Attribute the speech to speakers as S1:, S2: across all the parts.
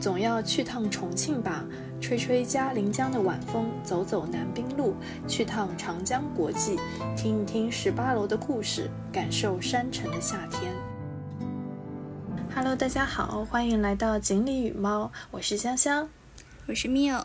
S1: 总要去趟重庆吧，吹吹嘉陵江的晚风，走走南滨路，去趟长江国际，听一听十八楼的故事，感受山城的夏天。Hello，大家好，欢迎来到锦鲤与猫，我是香香，
S2: 我是 Mio。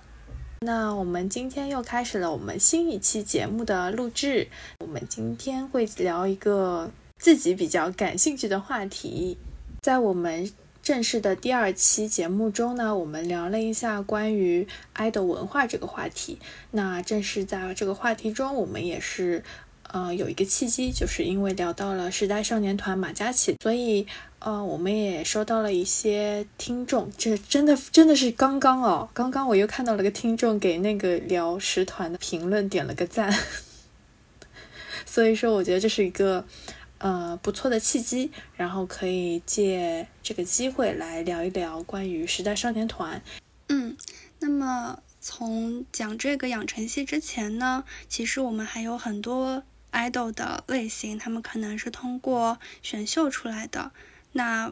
S1: 那我们今天又开始了我们新一期节目的录制，我们今天会聊一个自己比较感兴趣的话题，在我们。正式的第二期节目中呢，我们聊了一下关于爱豆文化这个话题。那正是在这个话题中，我们也是呃有一个契机，就是因为聊到了时代少年团马嘉祺，所以呃我们也收到了一些听众，这真的真的是刚刚哦，刚刚我又看到了个听众给那个聊时团的评论点了个赞，所以说我觉得这是一个。呃，不错的契机，然后可以借这个机会来聊一聊关于时代少年团。
S2: 嗯，那么从讲这个养成系之前呢，其实我们还有很多 idol 的类型，他们可能是通过选秀出来的。那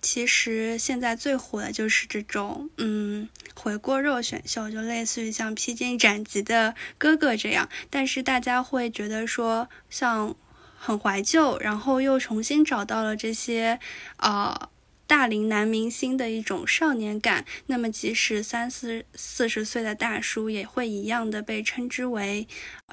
S2: 其实现在最火的就是这种，嗯，回锅肉选秀，就类似于像披荆斩棘的哥哥这样。但是大家会觉得说，像很怀旧，然后又重新找到了这些，呃，大龄男明星的一种少年感。那么，即使三四四十岁的大叔，也会一样的被称之为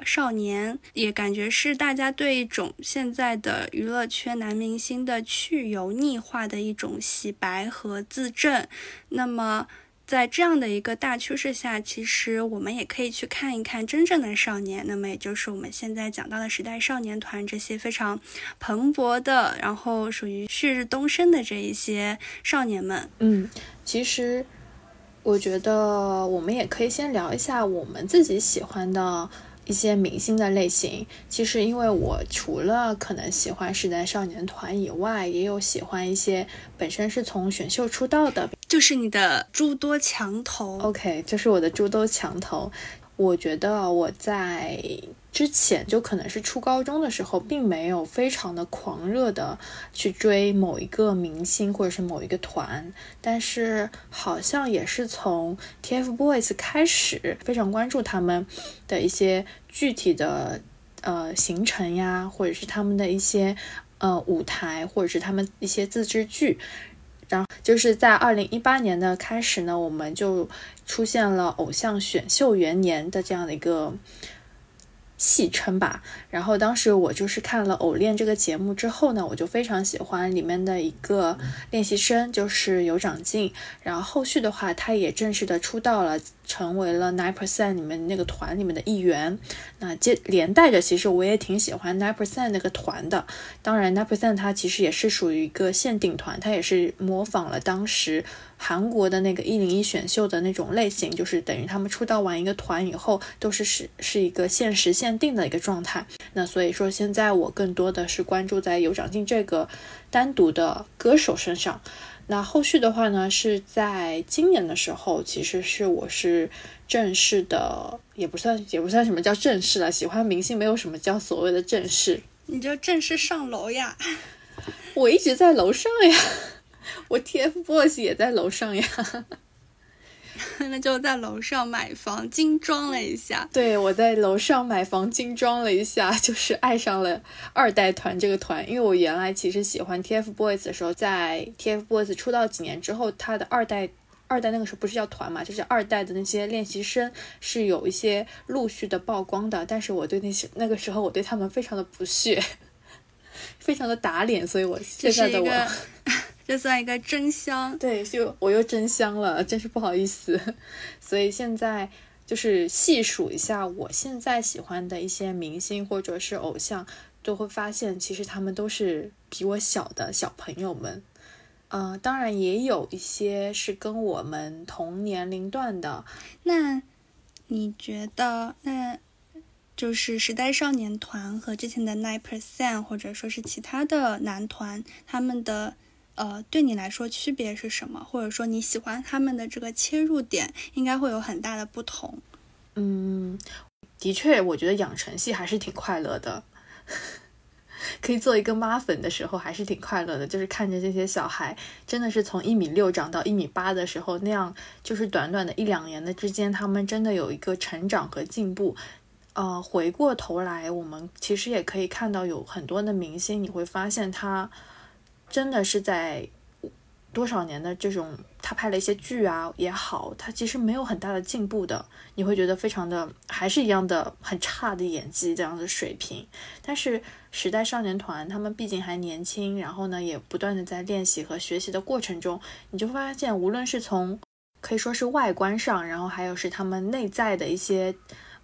S2: 少年，也感觉是大家对一种现在的娱乐圈男明星的去油腻化的一种洗白和自证。那么。在这样的一个大趋势下，其实我们也可以去看一看真正的少年，那么也就是我们现在讲到的时代少年团这些非常蓬勃的，然后属于旭日东升的这一些少年们。
S1: 嗯，其实我觉得我们也可以先聊一下我们自己喜欢的。一些明星的类型，其实因为我除了可能喜欢时代少年团以外，也有喜欢一些本身是从选秀出道的，
S2: 就是你的诸多墙头。
S1: OK，就是我的诸多墙头。我觉得我在。之前就可能是初高中的时候，并没有非常的狂热的去追某一个明星或者是某一个团，但是好像也是从 TFBOYS 开始非常关注他们的一些具体的呃行程呀，或者是他们的一些呃舞台，或者是他们一些自制剧，然后就是在二零一八年的开始呢，我们就出现了偶像选秀元年的这样的一个。戏称吧，然后当时我就是看了《偶练》这个节目之后呢，我就非常喜欢里面的一个练习生，就是有长进。然后后续的话，他也正式的出道了，成为了 Nine Percent 里面那个团里面的一员。那接连带着，其实我也挺喜欢 Nine Percent 那个团的。当然，Nine Percent 它其实也是属于一个限定团，它也是模仿了当时。韩国的那个一零一选秀的那种类型，就是等于他们出道完一个团以后，都是是是一个限时限定的一个状态。那所以说，现在我更多的是关注在有长进这个单独的歌手身上。那后续的话呢，是在今年的时候，其实是我是正式的，也不算也不算什么叫正式了。喜欢明星没有什么叫所谓的正式，
S2: 你就正式上楼呀？
S1: 我一直在楼上呀。我 TFBOYS 也在楼上呀，
S2: 那就在楼上买房精装了一下。
S1: 对，我在楼上买房精装了一下，就是爱上了二代团这个团。因为我原来其实喜欢 TFBOYS 的时候，在 TFBOYS 出道几年之后，他的二代二代那个时候不是叫团嘛，就是二代的那些练习生是有一些陆续的曝光的。但是我对那些那个时候我对他们非常的不屑，非常的打脸，所以我现在的我。
S2: 这算一个真香，
S1: 对，就我又真香了，真是不好意思。所以现在就是细数一下，我现在喜欢的一些明星或者是偶像，都会发现其实他们都是比我小的小朋友们。嗯，当然也有一些是跟我们同年龄段的。
S2: 那你觉得，那就是时代少年团和之前的 Nine Percent，或者说是其他的男团，他们的。呃，对你来说区别是什么？或者说你喜欢他们的这个切入点，应该会有很大的不同。
S1: 嗯，的确，我觉得养成系还是挺快乐的。可以做一个妈粉的时候，还是挺快乐的。就是看着这些小孩，真的是从一米六长到一米八的时候，那样就是短短的一两年的之间，他们真的有一个成长和进步。呃，回过头来，我们其实也可以看到有很多的明星，你会发现他真的是在。多少年的这种，他拍了一些剧啊也好，他其实没有很大的进步的，你会觉得非常的还是一样的很差的演技这样的水平。但是时代少年团他们毕竟还年轻，然后呢也不断的在练习和学习的过程中，你就发现无论是从可以说是外观上，然后还有是他们内在的一些。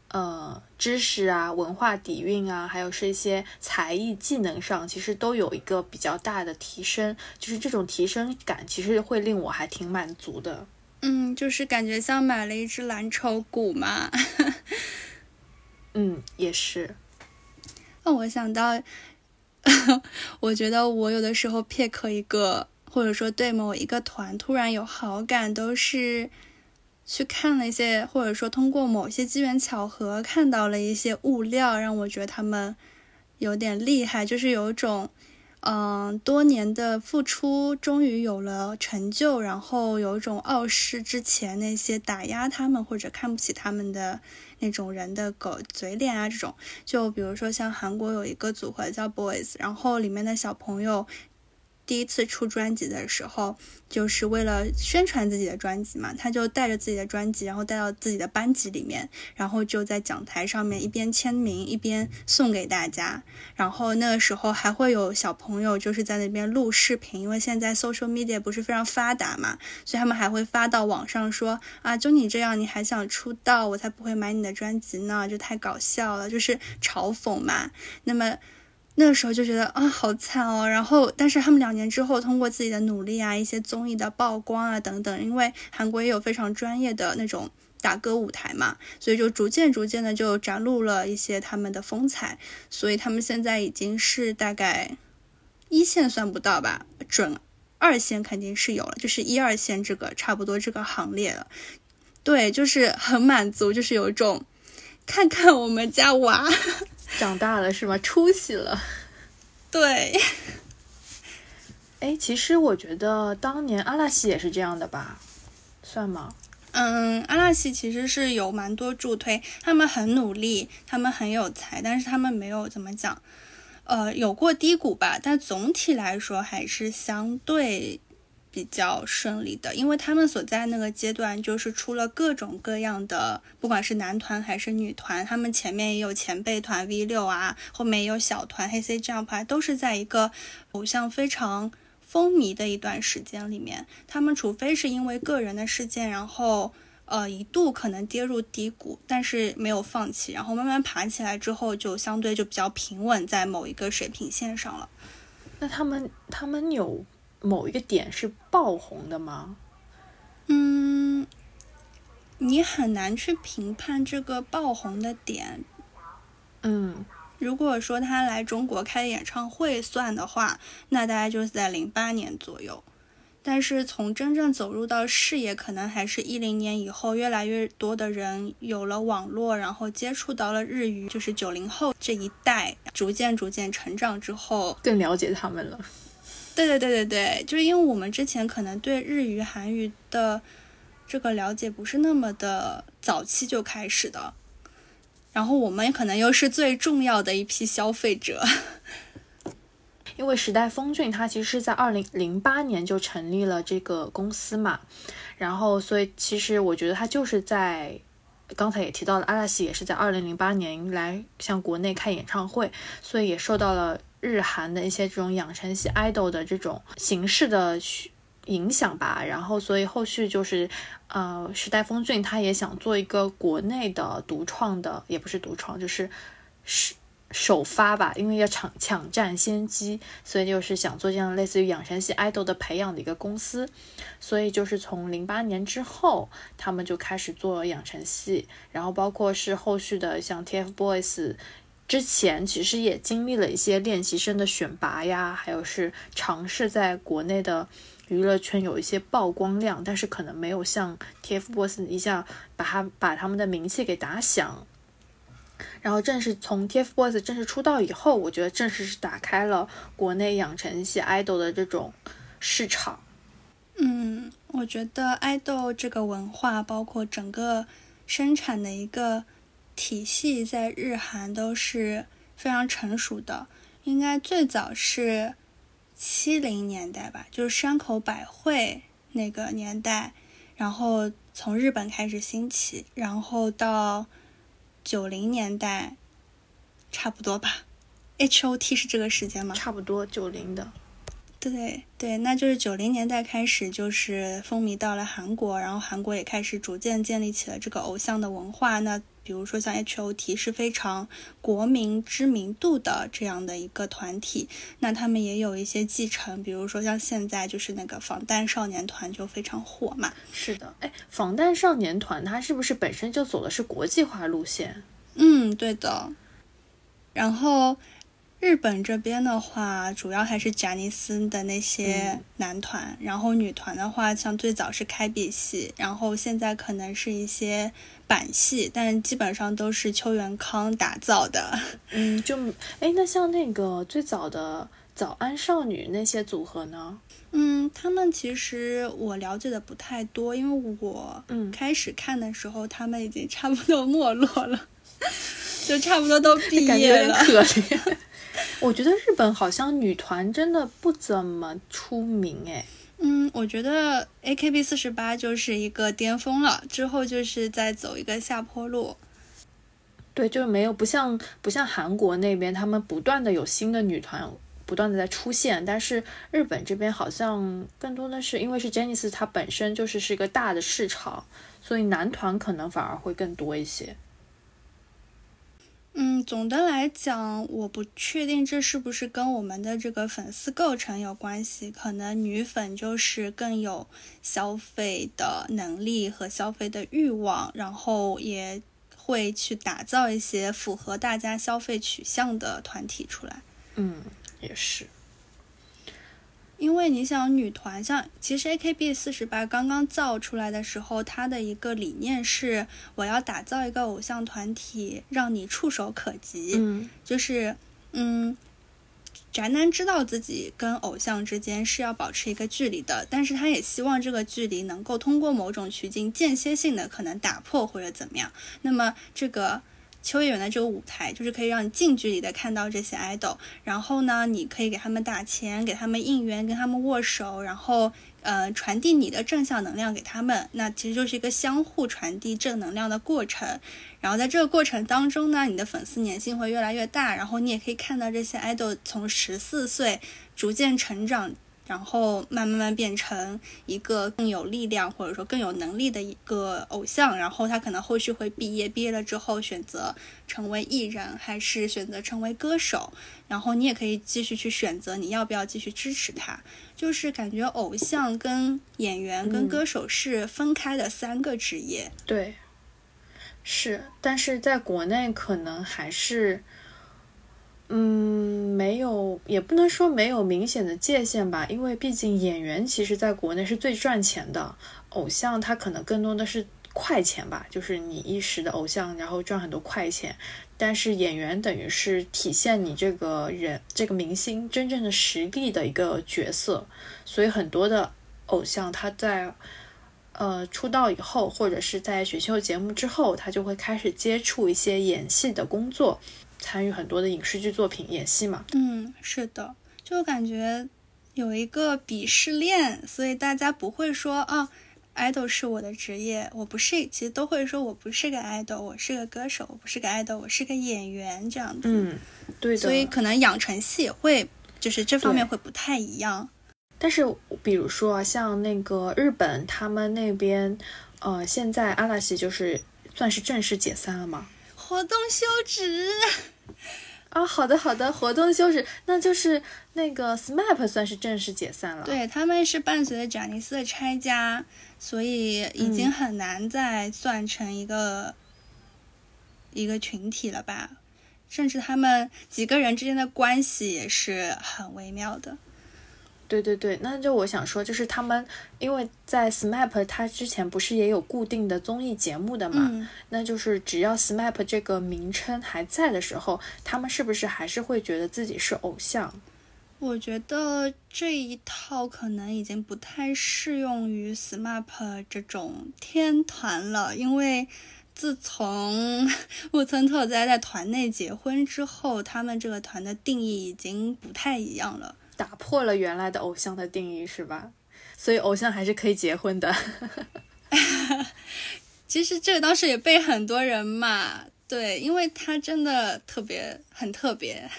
S1: 呃，知识啊，文化底蕴啊，还有是一些才艺技能上，其实都有一个比较大的提升。就是这种提升感，其实会令我还挺满足的。
S2: 嗯，就是感觉像买了一只蓝筹股嘛。
S1: 嗯，也是。
S2: 那我想到，我觉得我有的时候 pick 一个，或者说对某一个团突然有好感，都是。去看了一些，或者说通过某些机缘巧合看到了一些物料，让我觉得他们有点厉害，就是有一种，嗯，多年的付出终于有了成就，然后有一种傲视之前那些打压他们或者看不起他们的那种人的狗嘴脸啊，这种。就比如说像韩国有一个组合叫 Boys，然后里面的小朋友。第一次出专辑的时候，就是为了宣传自己的专辑嘛，他就带着自己的专辑，然后带到自己的班级里面，然后就在讲台上面一边签名一边送给大家。然后那个时候还会有小朋友就是在那边录视频，因为现在 social media 不是非常发达嘛，所以他们还会发到网上说啊，就你这样你还想出道，我才不会买你的专辑呢，就太搞笑了，就是嘲讽嘛。那么。那个时候就觉得啊，好惨哦。然后，但是他们两年之后，通过自己的努力啊，一些综艺的曝光啊等等，因为韩国也有非常专业的那种打歌舞台嘛，所以就逐渐逐渐的就展露了一些他们的风采。所以他们现在已经是大概一线算不到吧，准二线肯定是有了，就是一二线这个差不多这个行列了。对，就是很满足，就是有一种看看我们家娃。
S1: 长大了是吗？出息了。
S2: 对。
S1: 哎，其实我觉得当年阿拉西也是这样的吧？算吗？
S2: 嗯，阿拉西其实是有蛮多助推，他们很努力，他们很有才，但是他们没有怎么讲，呃，有过低谷吧。但总体来说还是相对。比较顺利的，因为他们所在那个阶段就是出了各种各样的，不管是男团还是女团，他们前面也有前辈团 V 六啊，后面也有小团黑 C Jump 啊，都是在一个偶像非常风靡的一段时间里面。他们除非是因为个人的事件，然后呃一度可能跌入低谷，但是没有放弃，然后慢慢爬起来之后，就相对就比较平稳在某一个水平线上了。
S1: 那他们他们有。某一个点是爆红的吗？
S2: 嗯，你很难去评判这个爆红的点。
S1: 嗯，
S2: 如果说他来中国开演唱会算的话，那大概就是在零八年左右。但是从真正走入到视野，可能还是一零年以后，越来越多的人有了网络，然后接触到了日语，就是九零后这一代，逐渐逐渐成长之后，
S1: 更了解他们了。
S2: 对对对对对，就是因为我们之前可能对日语、韩语的这个了解不是那么的早期就开始的，然后我们可能又是最重要的一批消费者。
S1: 因为时代峰峻它其实是在二零零八年就成立了这个公司嘛，然后所以其实我觉得它就是在刚才也提到了，阿拉西也是在二零零八年来向国内开演唱会，所以也受到了。日韩的一些这种养成系 idol 的这种形式的去影响吧，然后所以后续就是，呃，时代峰峻他也想做一个国内的独创的，也不是独创，就是首首发吧，因为要抢抢占先机，所以就是想做这样类似于养成系 idol 的培养的一个公司，所以就是从零八年之后，他们就开始做养成系，然后包括是后续的像 TFBOYS。之前其实也经历了一些练习生的选拔呀，还有是尝试在国内的娱乐圈有一些曝光量，但是可能没有像 TFBOYS 一下把他把他们的名气给打响。然后正是从 TFBOYS 正式出道以后，我觉得正式是打开了国内养成系 idol 的这种市场。
S2: 嗯，我觉得爱豆这个文化，包括整个生产的一个体系，在日韩都是非常成熟的。应该最早是七零年代吧，就是山口百惠那个年代，然后从日本开始兴起，然后到九零年代，差不多吧。H O T 是这个时间吗？
S1: 差不多九零的。
S2: 对对，那就是九零年代开始，就是风靡到了韩国，然后韩国也开始逐渐建立起了这个偶像的文化。那比如说像 H O T 是非常国民知名度的这样的一个团体，那他们也有一些继承，比如说像现在就是那个防弹少年团就非常火嘛。
S1: 是的，哎，防弹少年团它是不是本身就走的是国际化路线？
S2: 嗯，对的。然后。日本这边的话，主要还是贾尼斯的那些男团，然后女团的话，像最早是开闭系，然后现在可能是一些板系，但基本上都是邱元康打造的。
S1: 嗯，就哎，那像那个最早的早安少女那些组合呢？
S2: 嗯，他们其实我了解的不太多，因为我嗯开始看的时候，他们已经差不多没落了，就差不多都毕业了，
S1: 可怜。我觉得日本好像女团真的不怎么出名哎。
S2: 嗯，我觉得 A K B 四十八就是一个巅峰了，之后就是在走一个下坡路。
S1: 对，就是没有不像不像韩国那边，他们不断的有新的女团不断的在出现，但是日本这边好像更多的是因为是 j e n n i c e 它本身就是是一个大的市场，所以男团可能反而会更多一些。
S2: 嗯，总的来讲，我不确定这是不是跟我们的这个粉丝构成有关系。可能女粉就是更有消费的能力和消费的欲望，然后也会去打造一些符合大家消费取向的团体出来。
S1: 嗯，也是。
S2: 因为你想，女团像其实 A K B 四十八刚刚造出来的时候，它的一个理念是我要打造一个偶像团体，让你触手可及。
S1: 嗯，
S2: 就是嗯，宅男知道自己跟偶像之间是要保持一个距离的，但是他也希望这个距离能够通过某种途径间歇性的可能打破或者怎么样。那么这个。秋叶原的这个舞台，就是可以让你近距离的看到这些 idol，然后呢，你可以给他们打钱，给他们应援，跟他们握手，然后呃传递你的正向能量给他们。那其实就是一个相互传递正能量的过程。然后在这个过程当中呢，你的粉丝粘性会越来越大，然后你也可以看到这些 idol 从十四岁逐渐成长。然后慢慢慢变成一个更有力量或者说更有能力的一个偶像，然后他可能后续会毕业，毕业了之后选择成为艺人还是选择成为歌手，然后你也可以继续去选择你要不要继续支持他。就是感觉偶像跟演员跟歌手是分开的三个职业。
S1: 对，是，但是在国内可能还是。嗯，没有，也不能说没有明显的界限吧，因为毕竟演员其实在国内是最赚钱的，偶像他可能更多的是快钱吧，就是你一时的偶像，然后赚很多快钱，但是演员等于是体现你这个人这个明星真正的实力的一个角色，所以很多的偶像他在呃出道以后，或者是在选秀节目之后，他就会开始接触一些演戏的工作。参与很多的影视剧作品演戏嘛？
S2: 嗯，是的，就感觉有一个鄙视链，所以大家不会说啊，idol 是我的职业，我不是，其实都会说我不是个 idol，我是个歌手，我不是个 idol，我是个演员这样子。
S1: 嗯，对的。
S2: 所以可能养成系也会，就是这方面会不太一样。
S1: 但是比如说像那个日本，他们那边，呃，现在阿拉西就是算是正式解散了吗？
S2: 活动休止。
S1: 啊，好的好的，活动休止，那就是那个 SMAP 算是正式解散了。
S2: 对，他们是伴随着贾尼斯的拆家，所以已经很难再算成一个一个群体了吧？甚至他们几个人之间的关系也是很微妙的。
S1: 对对对，那就我想说，就是他们因为在 SMAP，它之前不是也有固定的综艺节目的嘛？那就是只要 SMAP 这个名称还在的时候，他们是不是还是会觉得自己是偶像？
S2: 我觉得这一套可能已经不太适用于 SMAP 这种天团了，因为自从 木村拓哉在团内结婚之后，他们这个团的定义已经不太一样了。
S1: 打破了原来的偶像的定义，是吧？所以偶像还是可以结婚的。
S2: 其实这个当时也被很多人骂，对，因为他真的特别很特别，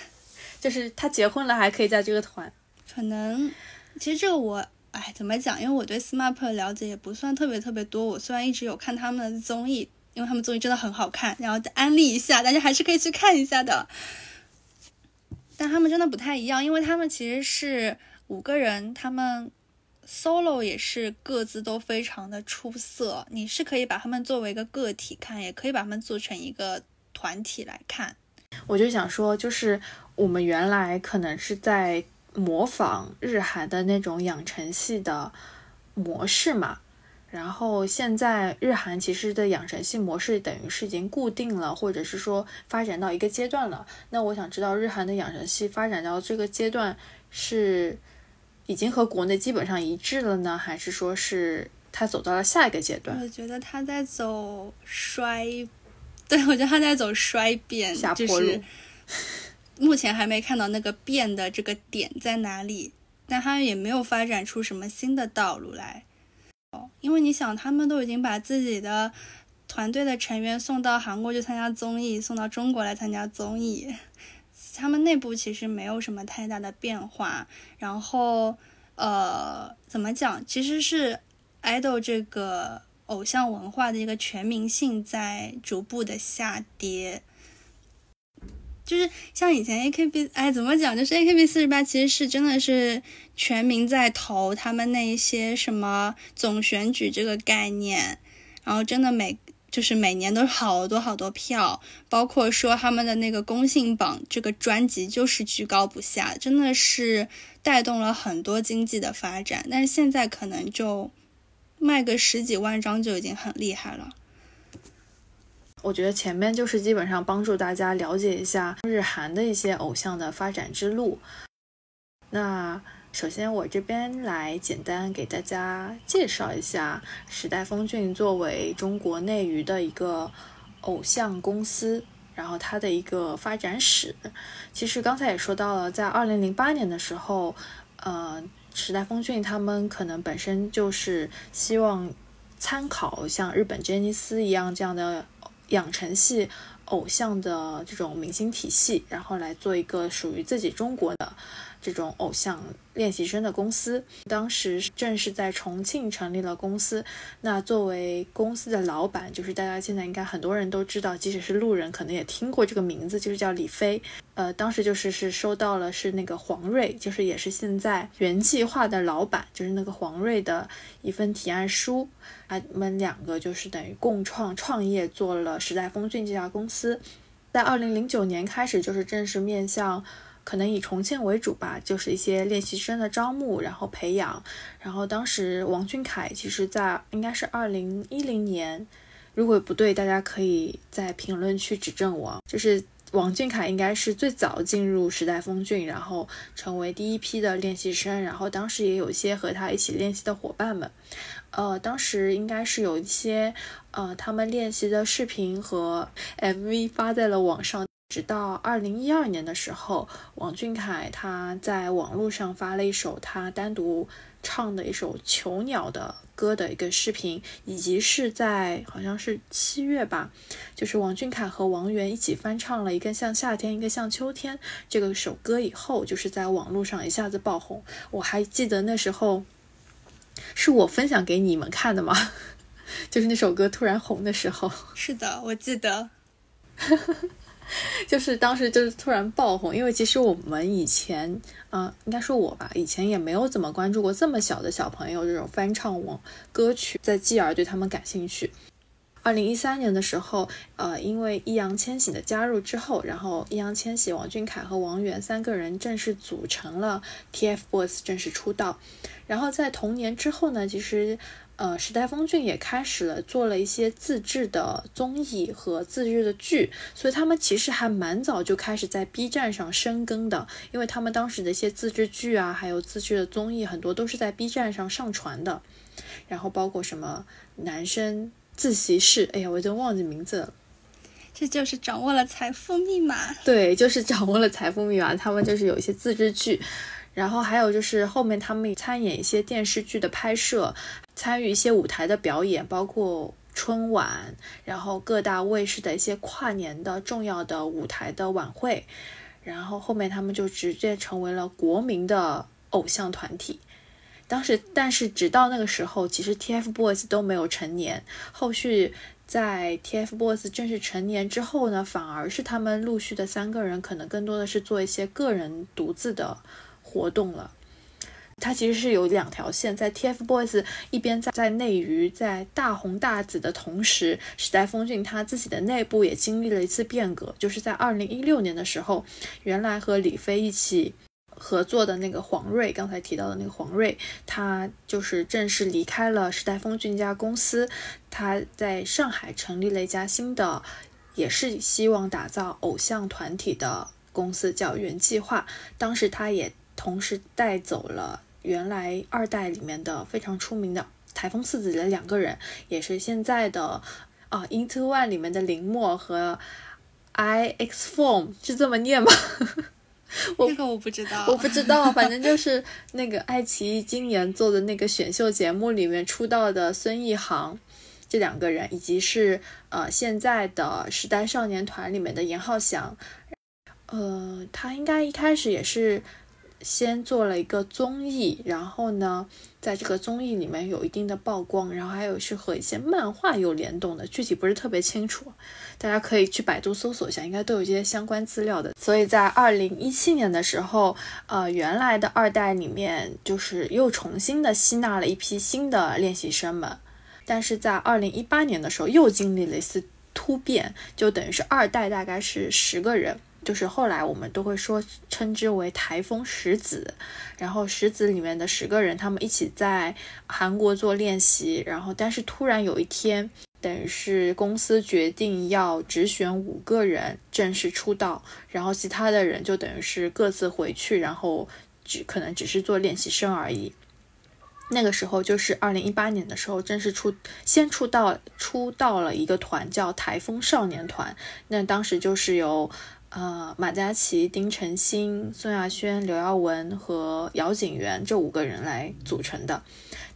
S1: 就是他结婚了还可以在这个团。
S2: 可能其实这个我哎怎么讲？因为我对 SMAP 的了解也不算特别特别多。我虽然一直有看他们的综艺，因为他们综艺真的很好看，然后安利一下，大家还是可以去看一下的。但他们真的不太一样，因为他们其实是五个人，他们 solo 也是各自都非常的出色。你是可以把他们作为一个个体看，也可以把他们做成一个团体来看。
S1: 我就想说，就是我们原来可能是在模仿日韩的那种养成系的模式嘛。然后现在日韩其实的养成系模式等于是已经固定了，或者是说发展到一个阶段了。那我想知道日韩的养成系发展到这个阶段是已经和国内基本上一致了呢，还是说是它走到了下一个阶段？
S2: 我觉得它在走衰，对我觉得它在走衰变，
S1: 下坡路。
S2: 目前还没看到那个变的这个点在哪里，但它也没有发展出什么新的道路来。因为你想，他们都已经把自己的团队的成员送到韩国去参加综艺，送到中国来参加综艺，他们内部其实没有什么太大的变化。然后，呃，怎么讲？其实是 idol 这个偶像文化的一个全民性在逐步的下跌。就是像以前 A K B，哎，怎么讲？就是 A K B 四十八其实是真的是全民在投他们那一些什么总选举这个概念，然后真的每就是每年都是好多好多票，包括说他们的那个公信榜这个专辑就是居高不下，真的是带动了很多经济的发展。但是现在可能就卖个十几万张就已经很厉害了。
S1: 我觉得前面就是基本上帮助大家了解一下日韩的一些偶像的发展之路。那首先我这边来简单给大家介绍一下时代峰峻作为中国内娱的一个偶像公司，然后它的一个发展史。其实刚才也说到了，在二零零八年的时候，呃，时代峰峻他们可能本身就是希望参考像日本杰尼斯一样这样的。养成系偶像的这种明星体系，然后来做一个属于自己中国的这种偶像练习生的公司。当时正是在重庆成立了公司。那作为公司的老板，就是大家现在应该很多人都知道，即使是路人可能也听过这个名字，就是叫李飞。呃，当时就是是收到了是那个黄瑞，就是也是现在原计划的老板，就是那个黄瑞的一份提案书。他们两个就是等于共创创业，做了时代峰峻这家公司。在二零零九年开始，就是正式面向，可能以重庆为主吧，就是一些练习生的招募，然后培养。然后当时王俊凯其实在应该是二零一零年，如果不对，大家可以在评论区指正我。就是王俊凯应该是最早进入时代峰峻，然后成为第一批的练习生。然后当时也有一些和他一起练习的伙伴们。呃，当时应该是有一些，呃，他们练习的视频和 MV 发在了网上。直到二零一二年的时候，王俊凯他在网络上发了一首他单独唱的一首《囚鸟》的歌的一个视频，以及是在好像是七月吧，就是王俊凯和王源一起翻唱了一个像夏天，一个像秋天这个首歌以后，就是在网络上一下子爆红。我还记得那时候。是我分享给你们看的吗？就是那首歌突然红的时候。
S2: 是的，我记得。
S1: 就是当时就是突然爆红，因为其实我们以前，嗯，应该说我吧，以前也没有怎么关注过这么小的小朋友这种翻唱网歌曲，在继而对他们感兴趣。二零一三年的时候，呃，因为易烊千玺的加入之后，然后易烊千玺、王俊凯和王源三个人正式组成了 TFBOYS，正式出道。然后在同年之后呢，其实。呃，时代峰峻也开始了做了一些自制的综艺和自制的剧，所以他们其实还蛮早就开始在 B 站上深耕的，因为他们当时的一些自制剧啊，还有自制的综艺，很多都是在 B 站上上传的。然后包括什么男生自习室，哎呀，我已经忘记名字了。
S2: 这就是掌握了财富密码。
S1: 对，就是掌握了财富密码，他们就是有一些自制剧。然后还有就是后面他们参演一些电视剧的拍摄，参与一些舞台的表演，包括春晚，然后各大卫视的一些跨年的重要的舞台的晚会。然后后面他们就直接成为了国民的偶像团体。当时，但是直到那个时候，其实 TFBOYS 都没有成年。后续在 TFBOYS 正式成年之后呢，反而是他们陆续的三个人，可能更多的是做一些个人独自的。活动了，它其实是有两条线，在 TFBOYS 一边在在内娱在大红大紫的同时，时代峰峻他自己的内部也经历了一次变革，就是在二零一六年的时候，原来和李飞一起合作的那个黄睿，刚才提到的那个黄睿，他就是正式离开了时代峰峻家公司，他在上海成立了一家新的，也是希望打造偶像团体的公司，叫原计划。当时他也。同时带走了原来二代里面的非常出名的台风四子的两个人，也是现在的啊 Into One 里面的林默和 I X Form 是这么念吗？
S2: 这个我不知道，
S1: 我不知道，反正就是那个爱奇艺今年做的那个选秀节目里面出道的孙艺航这两个人，以及是呃现在的时代少年团里面的严浩翔，呃，他应该一开始也是。先做了一个综艺，然后呢，在这个综艺里面有一定的曝光，然后还有是和一些漫画有联动的，具体不是特别清楚，大家可以去百度搜索一下，应该都有一些相关资料的。所以在二零一七年的时候，呃，原来的二代里面就是又重新的吸纳了一批新的练习生们，但是在二零一八年的时候又经历了一次突变，就等于是二代大概是十个人。就是后来我们都会说称之为台风十子，然后十子里面的十个人，他们一起在韩国做练习，然后但是突然有一天，等于是公司决定要只选五个人正式出道，然后其他的人就等于是各自回去，然后只可能只是做练习生而已。那个时候就是二零一八年的时候，正式出先出道出道了一个团叫台风少年团，那当时就是由。呃，马嘉祺、丁程鑫、宋亚轩、刘耀文和姚景元这五个人来组成的，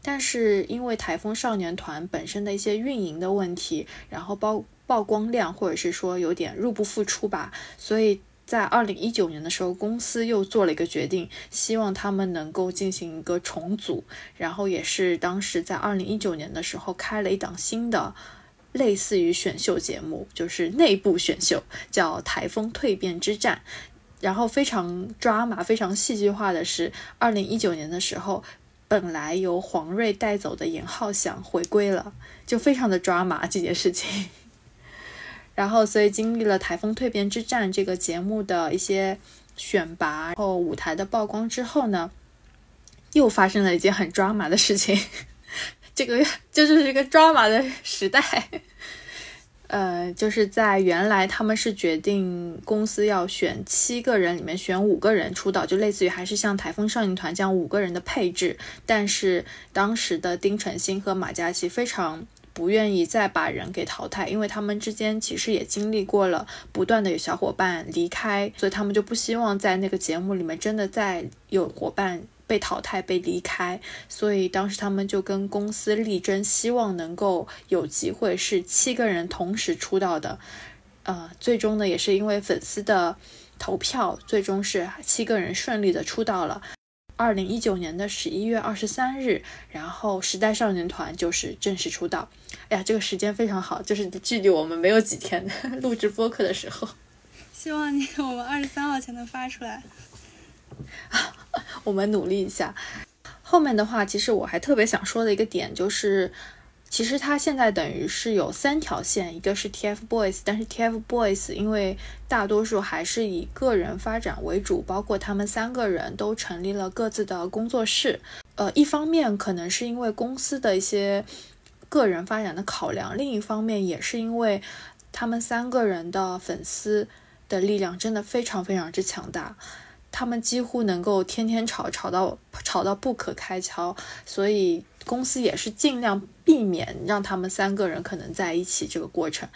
S1: 但是因为台风少年团本身的一些运营的问题，然后曝曝光量或者是说有点入不敷出吧，所以在二零一九年的时候，公司又做了一个决定，希望他们能够进行一个重组，然后也是当时在二零一九年的时候开了一档新的。类似于选秀节目，就是内部选秀，叫《台风蜕变之战》。然后非常抓马、非常戏剧化的是，二零一九年的时候，本来由黄睿带走的严浩翔回归了，就非常的抓马这件事情。然后，所以经历了《台风蜕变之战》这个节目的一些选拔，然后舞台的曝光之后呢，又发生了一件很抓马的事情。这个就是一个抓马的时代，呃，就是在原来他们是决定公司要选七个人里面选五个人出道，就类似于还是像台风少年团这样五个人的配置。但是当时的丁程鑫和马嘉祺非常不愿意再把人给淘汰，因为他们之间其实也经历过了不断的有小伙伴离开，所以他们就不希望在那个节目里面真的再有伙伴。被淘汰、被离开，所以当时他们就跟公司力争，希望能够有机会是七个人同时出道的。呃，最终呢，也是因为粉丝的投票，最终是七个人顺利的出道了。二零一九年的十一月二十三日，然后时代少年团就是正式出道。哎呀，这个时间非常好，就是距离我们没有几天 录制播客的时候。
S2: 希望你我们二十三号才能发出来。
S1: 我们努力一下。后面的话，其实我还特别想说的一个点就是，其实它现在等于是有三条线，一个是 TFBOYS，但是 TFBOYS 因为大多数还是以个人发展为主，包括他们三个人都成立了各自的工作室。呃，一方面可能是因为公司的一些个人发展的考量，另一方面也是因为他们三个人的粉丝的力量真的非常非常之强大。他们几乎能够天天吵，吵到吵到不可开交，所以公司也是尽量避免让他们三个人可能在一起这个过程，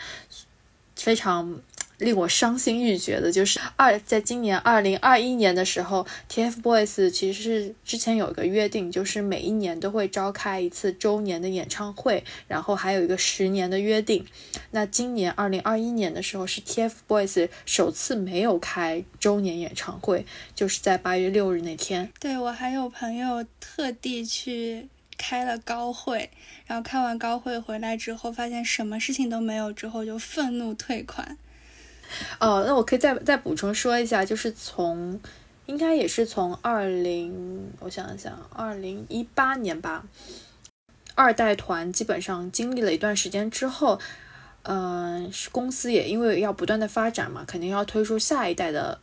S1: 非常。令我伤心欲绝的就是二，在今年二零二一年的时候，TFBOYS 其实是之前有一个约定，就是每一年都会召开一次周年的演唱会，然后还有一个十年的约定。那今年二零二一年的时候，是 TFBOYS 首次没有开周年演唱会，就是在八月六日那天。
S2: 对我还有朋友特地去开了高会，然后开完高会回来之后，发现什么事情都没有，之后就愤怒退款。
S1: 哦，那我可以再再补充说一下，就是从应该也是从二零，我想想，二零一八年吧，二代团基本上经历了一段时间之后，嗯，公司也因为要不断的发展嘛，肯定要推出下一代的，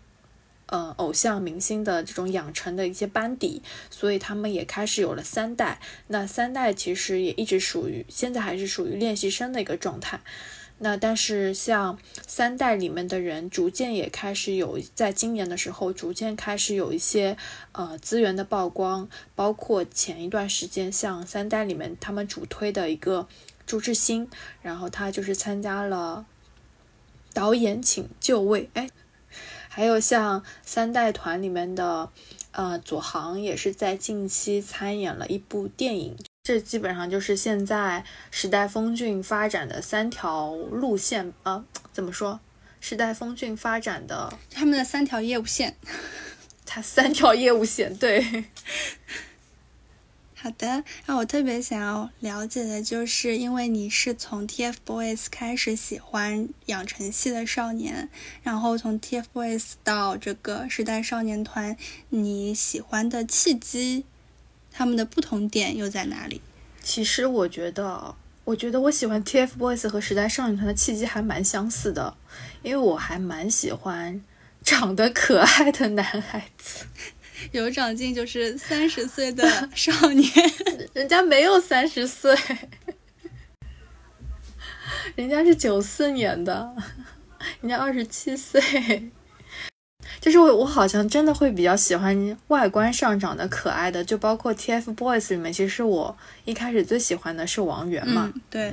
S1: 呃，偶像明星的这种养成的一些班底，所以他们也开始有了三代。那三代其实也一直属于现在还是属于练习生的一个状态。那但是像三代里面的人，逐渐也开始有，在今年的时候，逐渐开始有一些呃资源的曝光，包括前一段时间，像三代里面他们主推的一个朱志鑫，然后他就是参加了导演请就位，哎，还有像三代团里面的呃左航，也是在近期参演了一部电影。这基本上就是现在时代峰峻发展的三条路线啊，怎么说？时代峰峻发展的
S2: 他们的三条业务线，
S1: 它三条业务线，对。
S2: 好的，那我特别想要了解的就是，因为你是从 TFBOYS 开始喜欢养成系的少年，然后从 TFBOYS 到这个时代少年团，你喜欢的契机。他们的不同点又在哪里？
S1: 其实我觉得，我觉得我喜欢 TFBOYS 和时代少年团的契机还蛮相似的，因为我还蛮喜欢长得可爱的男孩子，
S2: 有长进就是三十岁的少年，
S1: 人家没有三十岁，人家是九四年的，人家二十七岁。就是我，我好像真的会比较喜欢外观上长得可爱的，就包括 TFBOYS 里面，其实我一开始最喜欢的是王源嘛。
S2: 对。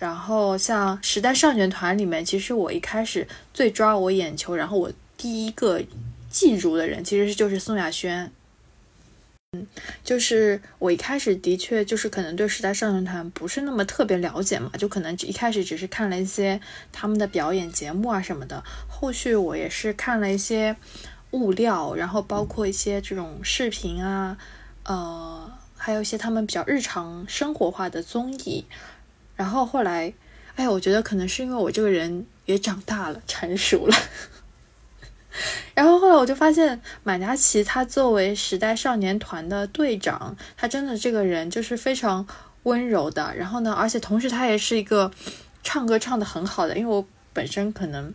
S1: 然后像时代少年团里面，其实我一开始最抓我眼球，然后我第一个记住的人，其实就是宋亚轩。嗯，就是我一开始的确就是可能对时代少年团不是那么特别了解嘛，就可能一开始只是看了一些他们的表演节目啊什么的。后续我也是看了一些物料，然后包括一些这种视频啊，呃，还有一些他们比较日常生活化的综艺。然后后来，哎，我觉得可能是因为我这个人也长大了，成熟了。然后后来我就发现，马嘉祺他作为时代少年团的队长，他真的这个人就是非常温柔的。然后呢，而且同时他也是一个唱歌唱的很好的，因为我本身可能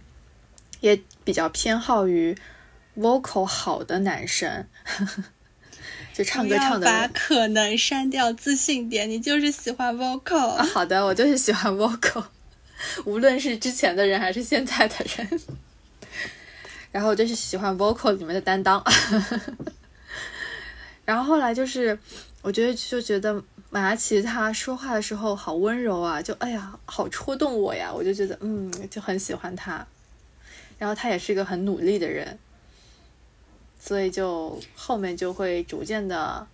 S1: 也比较偏好于 vocal 好的男生，就唱歌唱的。
S2: 把可能删掉，自信点，你就是喜欢 vocal。
S1: 好的，我就是喜欢 vocal，无论是之前的人还是现在的人。然后我就是喜欢 vocal 里面的担当，然后后来就是，我觉得就觉得马嘉祺他说话的时候好温柔啊，就哎呀，好戳动我呀，我就觉得嗯，就很喜欢他。然后他也是一个很努力的人，所以就后面就会逐渐的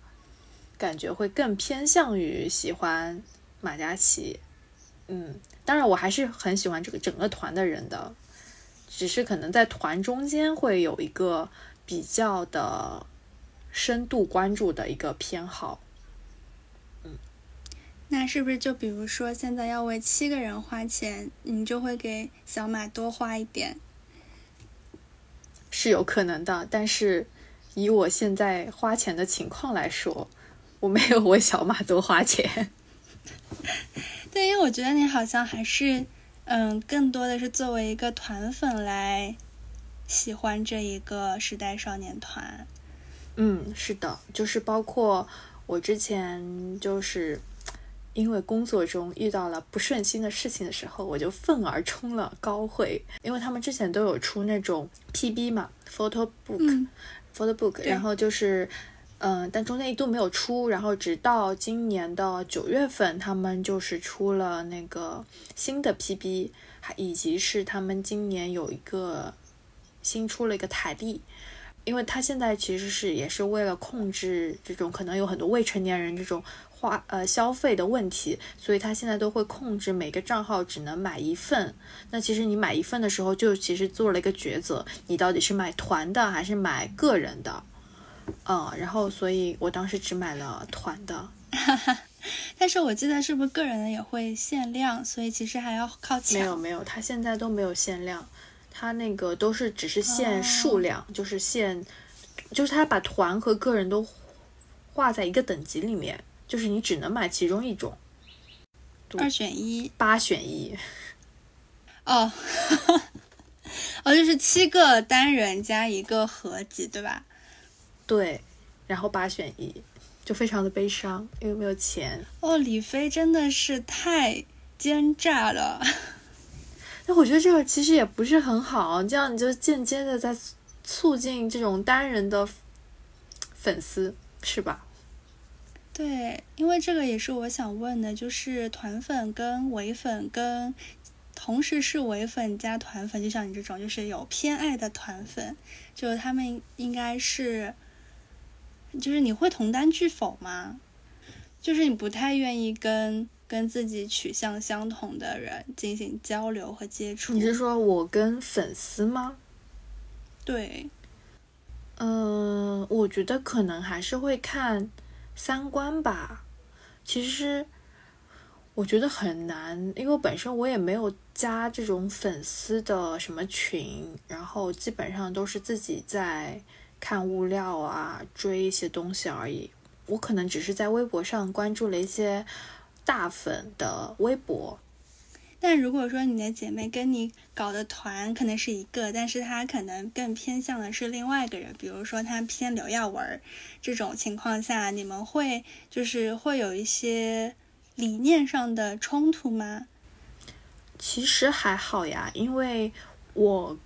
S1: 感觉会更偏向于喜欢马嘉祺。嗯，当然我还是很喜欢这个整个团的人的。只是可能在团中间会有一个比较的深度关注的一个偏好，
S2: 嗯，那是不是就比如说现在要为七个人花钱，你就会给小马多花一点？
S1: 是有可能的，但是以我现在花钱的情况来说，我没有为小马多花钱。
S2: 对，因为我觉得你好像还是，嗯，更多的是作为一个团粉来喜欢这一个时代少年团。
S1: 嗯，是的，就是包括我之前就是因为工作中遇到了不顺心的事情的时候，我就愤而冲了高会，因为他们之前都有出那种 PB 嘛，photo book，photo book，然后就是。嗯，但中间一度没有出，然后直到今年的九月份，他们就是出了那个新的 PB，还以及是他们今年有一个新出了一个台历，因为他现在其实是也是为了控制这种可能有很多未成年人这种花呃消费的问题，所以他现在都会控制每个账号只能买一份。那其实你买一份的时候，就其实做了一个抉择，你到底是买团的还是买个人的？嗯，然后所以我当时只买了团的，
S2: 但是我记得是不是个人的也会限量，所以其实还要靠抢。
S1: 没有没有，他现在都没有限量，他那个都是只是限数量，就是限，就是他把团和个人都划在一个等级里面，就是你只能买其中一种，
S2: 二选一，
S1: 八选一。
S2: 哦，哦，就是七个单人加一个合集，对吧？
S1: 对，然后八选一，就非常的悲伤，因为没有钱。
S2: 哦，李飞真的是太奸诈了。
S1: 那我觉得这个其实也不是很好，这样你就间接的在促进这种单人的粉丝，是吧？
S2: 对，因为这个也是我想问的，就是团粉跟伪粉跟同时是伪粉加团粉，就像你这种就是有偏爱的团粉，就他们应该是。就是你会同单拒否吗？就是你不太愿意跟跟自己取向相同的人进行交流和接触。
S1: 你是说我跟粉丝吗？
S2: 对。
S1: 嗯，我觉得可能还是会看三观吧。其实我觉得很难，因为我本身我也没有加这种粉丝的什么群，然后基本上都是自己在。看物料啊，追一些东西而已。我可能只是在微博上关注了一些大粉的微博。
S2: 但如果说你的姐妹跟你搞的团可能是一个，但是她可能更偏向的是另外一个人，比如说她偏刘耀文，这种情况下，你们会就是会有一些理念上的冲突吗？
S1: 其实还好呀，因为我。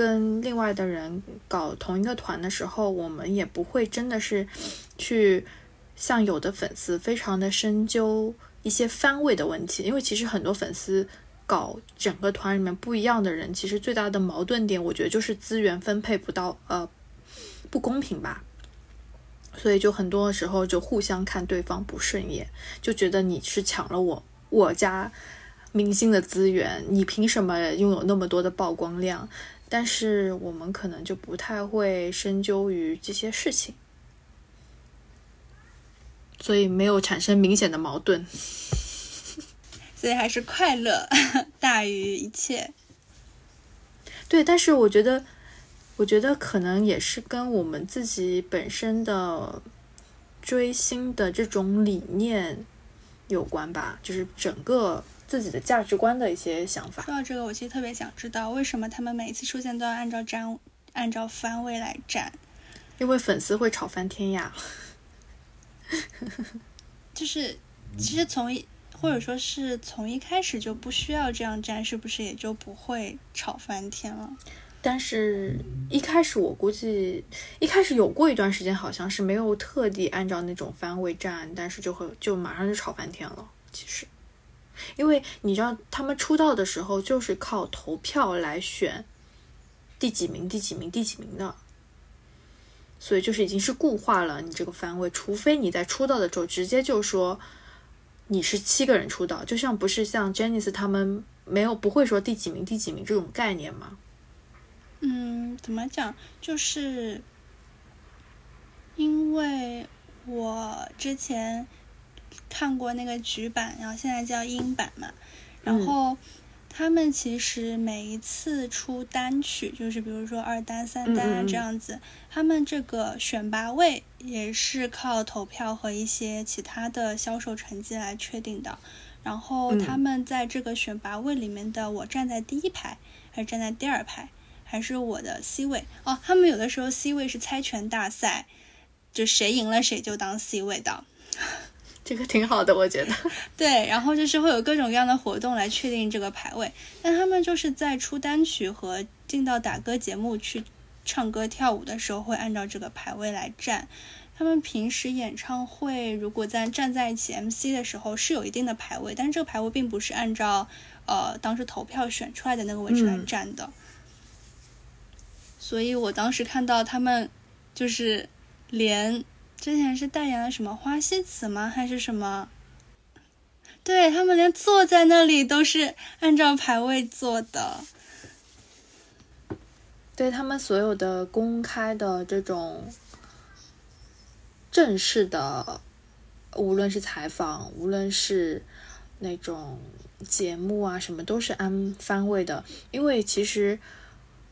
S1: 跟另外的人搞同一个团的时候，我们也不会真的是去像有的粉丝非常的深究一些番位的问题，因为其实很多粉丝搞整个团里面不一样的人，其实最大的矛盾点，我觉得就是资源分配不到，呃，不公平吧。所以就很多时候就互相看对方不顺眼，就觉得你是抢了我我家明星的资源，你凭什么拥有那么多的曝光量？但是我们可能就不太会深究于这些事情，所以没有产生明显的矛盾，
S2: 所以还是快乐 大于一切。
S1: 对，但是我觉得，我觉得可能也是跟我们自己本身的追星的这种理念有关吧，就是整个。自己的价值观的一些想法。
S2: 说到这个，我其实特别想知道，为什么他们每次出现都要按照站、按照番位来站？
S1: 因为粉丝会吵翻天呀。
S2: 就是，其实从一或者说是从一开始就不需要这样站，是不是也就不会吵翻天了？
S1: 但是一开始我估计，一开始有过一段时间，好像是没有特地按照那种番位站，但是就会就马上就吵翻天了。其实。因为你知道，他们出道的时候就是靠投票来选第几名、第几名、第几名的，所以就是已经是固化了你这个番位。除非你在出道的时候直接就说你是七个人出道，就像不是像 j e n n i c e 他们没有不会说第几名、第几名这种概念吗？
S2: 嗯，怎么讲？就是因为我之前。看过那个局版，然后现在叫英版嘛。然后他们其实每一次出单曲，就是比如说二单、三单这样子，他们这个选拔位也是靠投票和一些其他的销售成绩来确定的。然后他们在这个选拔位里面的，我站在第一排还是站在第二排，还是我的 C 位？哦，他们有的时候 C 位是猜拳大赛，就谁赢了谁就当 C 位的。
S1: 这个挺好的，我觉得。
S2: 对，然后就是会有各种各样的活动来确定这个排位，但他们就是在出单曲和进到打歌节目去唱歌跳舞的时候，会按照这个排位来站。他们平时演唱会如果在站在一起 MC 的时候是有一定的排位，但是这个排位并不是按照呃当时投票选出来的那个位置来站的。所以我当时看到他们就是连之前是代言了什么花西子吗？还是什么？对他们连坐在那里都是按照排位坐的。
S1: 对他们所有的公开的这种。正式的，无论是采访，无论是那种节目啊，什么都是按番位的。因为其实，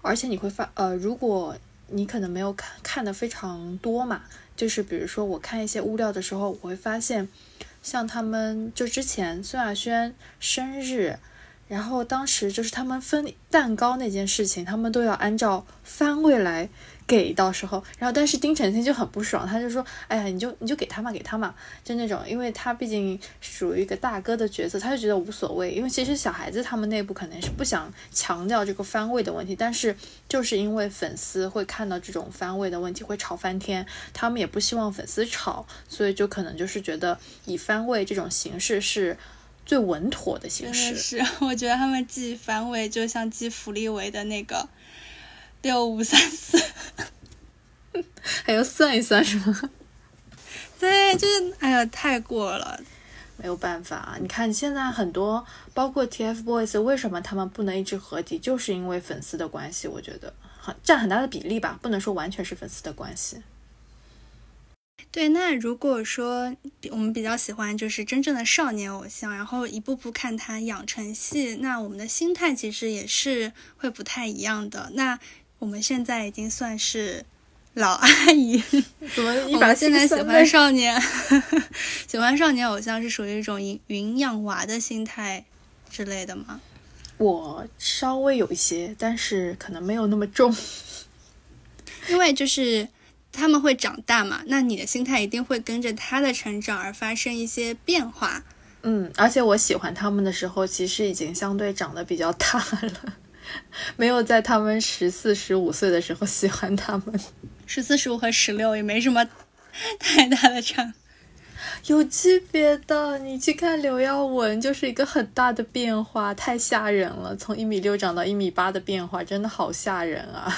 S1: 而且你会发，呃，如果你可能没有看看的非常多嘛，就是比如说我看一些物料的时候，我会发现，像他们就之前孙亚轩生日，然后当时就是他们分蛋糕那件事情，他们都要按照番位来。给到时候，然后但是丁程鑫就很不爽，他就说：“哎呀，你就你就给他嘛，给他嘛，就那种，因为他毕竟属于一个大哥的角色，他就觉得无所谓。因为其实小孩子他们内部可能是不想强调这个番位的问题，但是就是因为粉丝会看到这种番位的问题会吵翻天，他们也不希望粉丝吵，所以就可能就是觉得以番位这种形式是最稳妥的形式。
S2: 是，我觉得他们记番位就像记福利维的那个。六五三四，
S1: 还要算一算是吗？
S2: 对，就是哎呀，太过了，
S1: 没有办法。你看现在很多，包括 TFBOYS，为什么他们不能一直合体？就是因为粉丝的关系，我觉得很占很大的比例吧，不能说完全是粉丝的关系。
S2: 对，那如果说我们比较喜欢就是真正的少年偶像，然后一步步看他养成系，那我们的心态其实也是会不太一样的。那我们现在已经算是老阿姨，
S1: 怎么？
S2: 我们现在喜欢少年，喜欢少年偶像是属于一种云云养娃的心态之类的吗？
S1: 我稍微有一些，但是可能没有那么重，
S2: 因为就是他们会长大嘛，那你的心态一定会跟着他的成长而发生一些变化。
S1: 嗯，而且我喜欢他们的时候，其实已经相对长得比较大了。没有在他们十四、十五岁的时候喜欢他们，
S2: 十四、十五和十六也没什么太大的差，
S1: 有区别的。你去看刘耀文，就是一个很大的变化，太吓人了。从一米六长到一米八的变化，真的好吓人啊！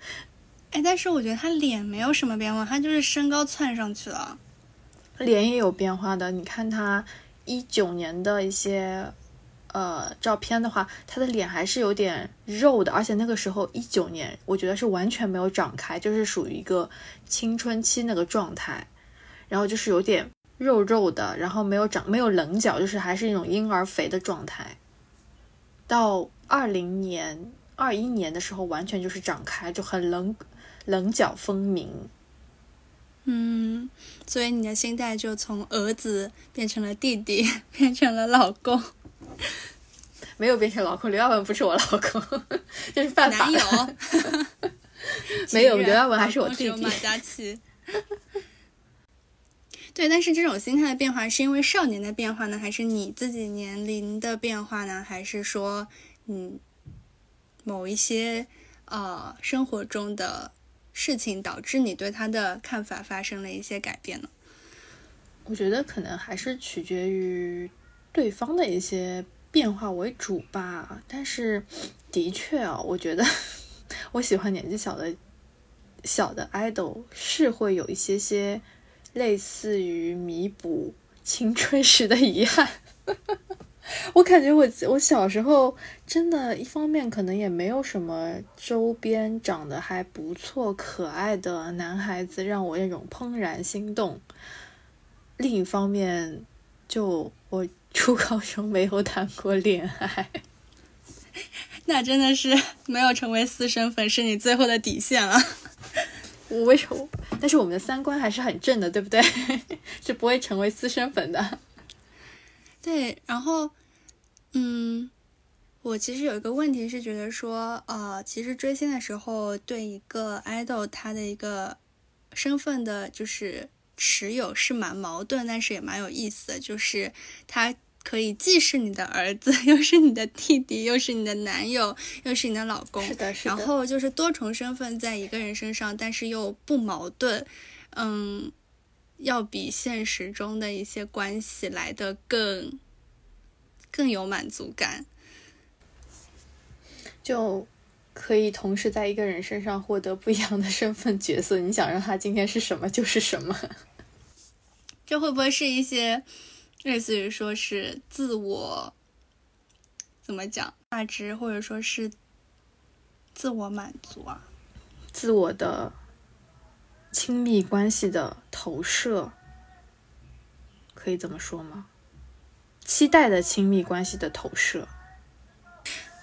S2: 哎，但是我觉得他脸没有什么变化，他就是身高窜上去了，
S1: 脸也有变化的。你看他一九年的一些。呃，照片的话，他的脸还是有点肉的，而且那个时候一九年，我觉得是完全没有长开，就是属于一个青春期那个状态，然后就是有点肉肉的，然后没有长，没有棱角，就是还是一种婴儿肥的状态。到二零年、二一年的时候，完全就是长开，就很棱棱角分明。
S2: 嗯，所以你的心态就从儿子变成了弟弟，变成了老公。
S1: 没有变成老公，刘亚文不是我老公，这是犯法。
S2: 男友
S1: 没有，刘亚文还是我弟弟。
S2: 马嘉祺。对，但是这种心态的变化是因为少年的变化呢，还是你自己年龄的变化呢？还是说，嗯，某一些呃生活中的事情导致你对他的看法发生了一些改变呢？
S1: 我觉得可能还是取决于。对方的一些变化为主吧，但是的确啊，我觉得我喜欢年纪小的小的 idol 是会有一些些类似于弥补青春时的遗憾。我感觉我我小时候真的，一方面可能也没有什么周边长得还不错、可爱的男孩子让我那种怦然心动，另一方面就我。初高中没有谈过恋爱，
S2: 那真的是没有成为私生粉是你最后的底线了。
S1: 我为什么？但是我们的三观还是很正的，对不对？是不会成为私生粉的。
S2: 对，然后，嗯，我其实有一个问题是觉得说，呃，其实追星的时候，对一个 idol 他的一个身份的，就是持有是蛮矛盾，但是也蛮有意思的，就是他可以既是你的儿子，又是你的弟弟，又是你的男友，又是你的老公，
S1: 是的，是的。
S2: 然后就是多重身份在一个人身上，但是又不矛盾，嗯。要比现实中的一些关系来的更更有满足感，
S1: 就可以同时在一个人身上获得不一样的身份角色。你想让他今天是什么就是什么，
S2: 这会不会是一些类似于说是自我怎么讲价值，或者说是自我满足啊？
S1: 自我的。亲密关系的投射，可以这么说吗？期待的亲密关系的投射。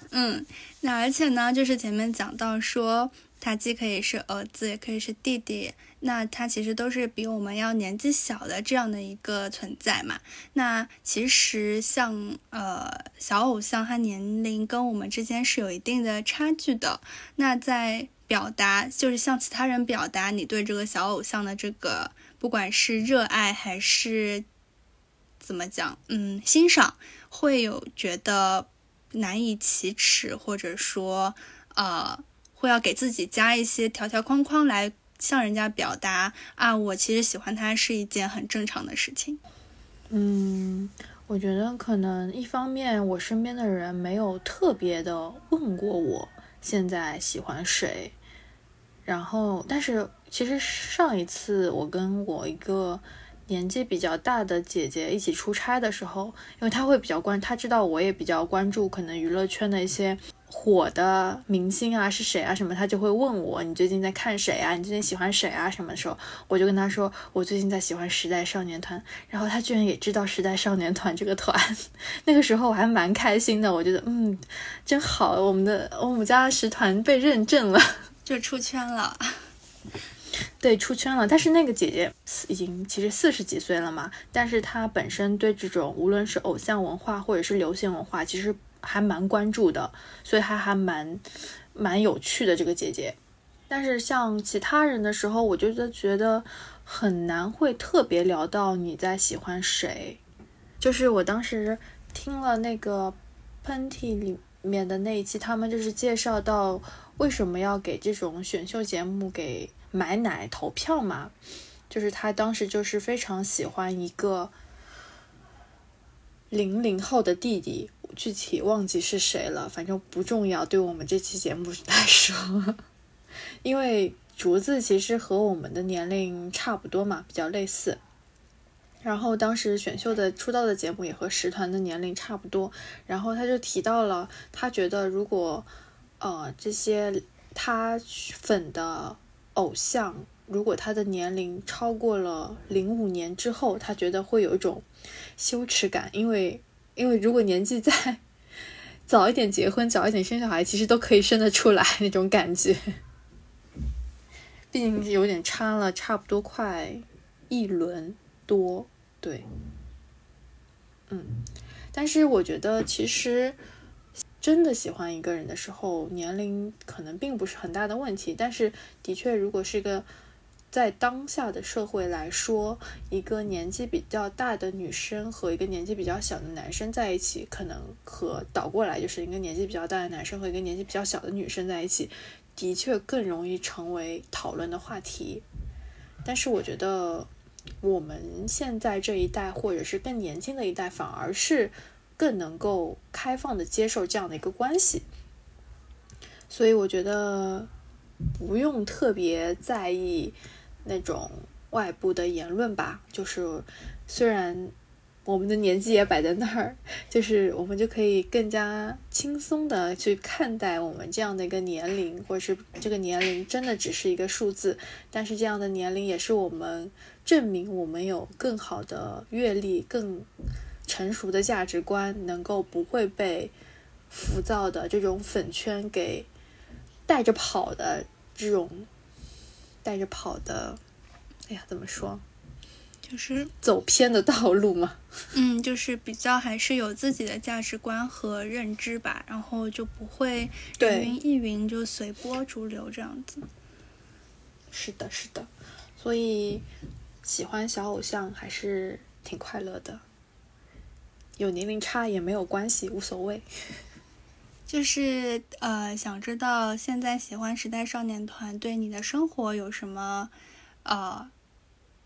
S2: 嗯，那而且呢，就是前面讲到说，他既可以是儿子，也可以是弟弟，那他其实都是比我们要年纪小的这样的一个存在嘛。那其实像呃小偶像，他年龄跟我们之间是有一定的差距的。那在表达就是向其他人表达你对这个小偶像的这个，不管是热爱还是怎么讲，嗯，欣赏，会有觉得难以启齿，或者说，呃，会要给自己加一些条条框框来向人家表达啊，我其实喜欢他是一件很正常的事情。
S1: 嗯，我觉得可能一方面我身边的人没有特别的问过我现在喜欢谁。然后，但是其实上一次我跟我一个年纪比较大的姐姐一起出差的时候，因为她会比较关，她知道我也比较关注可能娱乐圈的一些火的明星啊是谁啊什么，她就会问我你最近在看谁啊？你最近喜欢谁啊？什么的时候我就跟她说我最近在喜欢时代少年团，然后她居然也知道时代少年团这个团，那个时候我还蛮开心的，我觉得嗯真好，我们的我们家十团被认证了。
S2: 就出圈了，
S1: 对，出圈了。但是那个姐姐已经其实四十几岁了嘛，但是她本身对这种无论是偶像文化或者是流行文化，其实还蛮关注的，所以她还蛮蛮有趣的这个姐姐。但是像其他人的时候，我就觉得很难会特别聊到你在喜欢谁。就是我当时听了那个喷嚏里面的那一期，他们就是介绍到。为什么要给这种选秀节目给买奶投票嘛？就是他当时就是非常喜欢一个零零后的弟弟，具体忘记是谁了，反正不重要。对我们这期节目来说，因为竹子其实和我们的年龄差不多嘛，比较类似。然后当时选秀的出道的节目也和十团的年龄差不多。然后他就提到了，他觉得如果。呃，这些他粉的偶像，如果他的年龄超过了零五年之后，他觉得会有一种羞耻感，因为因为如果年纪再 早一点结婚，早一点生小孩，其实都可以生得出来那种感觉。毕竟有点差了，差不多快一轮多，对，嗯，但是我觉得其实。真的喜欢一个人的时候，年龄可能并不是很大的问题。但是，的确，如果是一个在当下的社会来说，一个年纪比较大的女生和一个年纪比较小的男生在一起，可能和倒过来就是一个年纪比较大的男生和一个年纪比较小的女生在一起，的确更容易成为讨论的话题。但是，我觉得我们现在这一代，或者是更年轻的一代，反而是。更能够开放的接受这样的一个关系，所以我觉得不用特别在意那种外部的言论吧。就是虽然我们的年纪也摆在那儿，就是我们就可以更加轻松的去看待我们这样的一个年龄，或者是这个年龄真的只是一个数字，但是这样的年龄也是我们证明我们有更好的阅历，更。成熟的价值观能够不会被浮躁的这种粉圈给带着跑的这种带着跑的，哎呀，怎么说？
S2: 就是
S1: 走偏的道路嘛。
S2: 嗯，就是比较还是有自己的价值观和认知吧，然后就不会人云亦云，就随波逐流这样子。
S1: 是的，是的，所以喜欢小偶像还是挺快乐的，有年龄差也没有关系，无所谓。
S2: 就是呃，想知道现在喜欢时代少年团对你的生活有什么呃，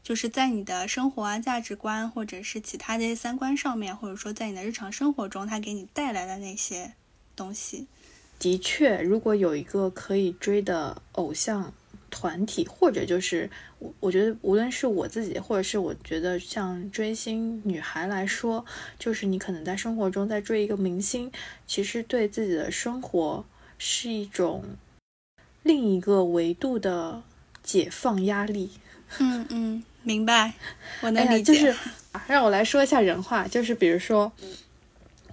S2: 就是在你的生活啊、价值观或者是其他的三观上面，或者说在你的日常生活中，它给你带来的那些东西。
S1: 的确，如果有一个可以追的偶像。团体或者就是我，我觉得无论是我自己，或者是我觉得像追星女孩来说，就是你可能在生活中在追一个明星，其实对自己的生活是一种另一个维度的解放压力。
S2: 嗯嗯，明白，我能理解。
S1: 就是让我来说一下人话，就是比如说。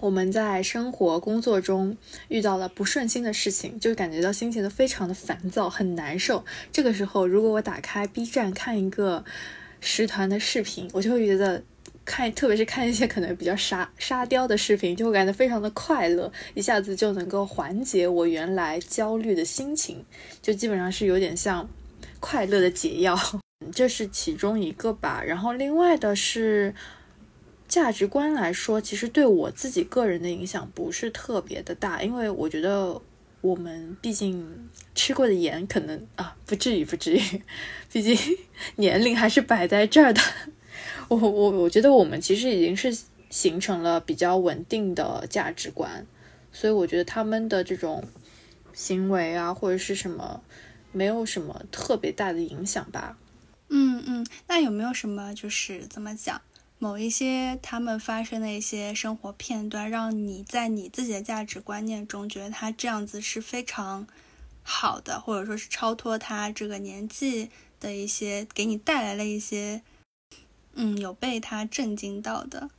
S1: 我们在生活工作中遇到了不顺心的事情，就感觉到心情都非常的烦躁，很难受。这个时候，如果我打开 B 站看一个十团的视频，我就会觉得看，特别是看一些可能比较沙沙雕的视频，就会感觉非常的快乐，一下子就能够缓解我原来焦虑的心情，就基本上是有点像快乐的解药，这是其中一个吧。然后另外的是。价值观来说，其实对我自己个人的影响不是特别的大，因为我觉得我们毕竟吃过的盐可能啊，不至于不至于，毕竟 年龄还是摆在这儿的。我我我觉得我们其实已经是形成了比较稳定的价值观，所以我觉得他们的这种行为啊或者是什么，没有什么特别大的影响吧。
S2: 嗯嗯，那有没有什么就是怎么讲？某一些他们发生的一些生活片段，让你在你自己的价值观念中觉得他这样子是非常好的，或者说是超脱他这个年纪的一些，给你带来了一些，嗯，有被他震惊到的。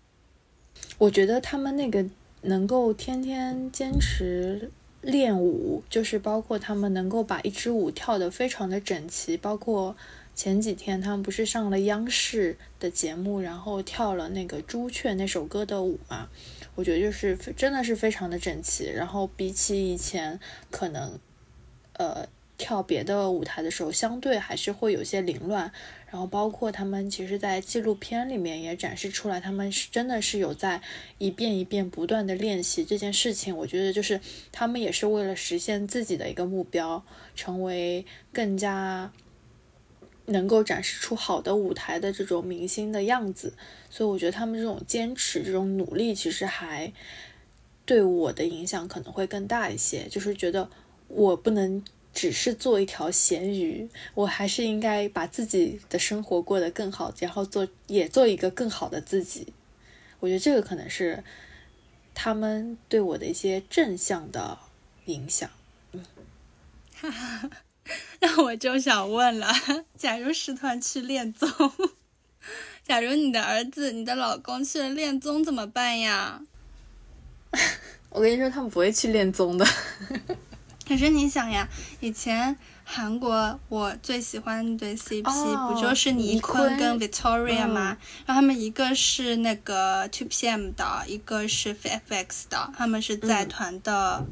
S1: 我觉得他们那个能够天天坚持练舞，就是包括他们能够把一支舞跳得非常的整齐，包括。前几天他们不是上了央视的节目，然后跳了那个《朱雀》那首歌的舞嘛？我觉得就是真的是非常的整齐。然后比起以前可能，呃，跳别的舞台的时候，相对还是会有些凌乱。然后包括他们其实，在纪录片里面也展示出来，他们是真的是有在一遍一遍不断的练习这件事情。我觉得就是他们也是为了实现自己的一个目标，成为更加。能够展示出好的舞台的这种明星的样子，所以我觉得他们这种坚持、这种努力，其实还对我的影响可能会更大一些。就是觉得我不能只是做一条咸鱼，我还是应该把自己的生活过得更好，然后做也做一个更好的自己。我觉得这个可能是他们对我的一些正向的影响。嗯，
S2: 哈哈。那我就想问了，假如师团去恋综，假如你的儿子、你的老公去了恋综怎么办呀？
S1: 我跟你说，他们不会去恋综的。
S2: 可是你想呀，以前韩国我最喜欢那对 CP 不就是尼坤跟 Victoria 吗？然后他们一个是那个 Two PM 的，一个是 FX 的，他们是在团的。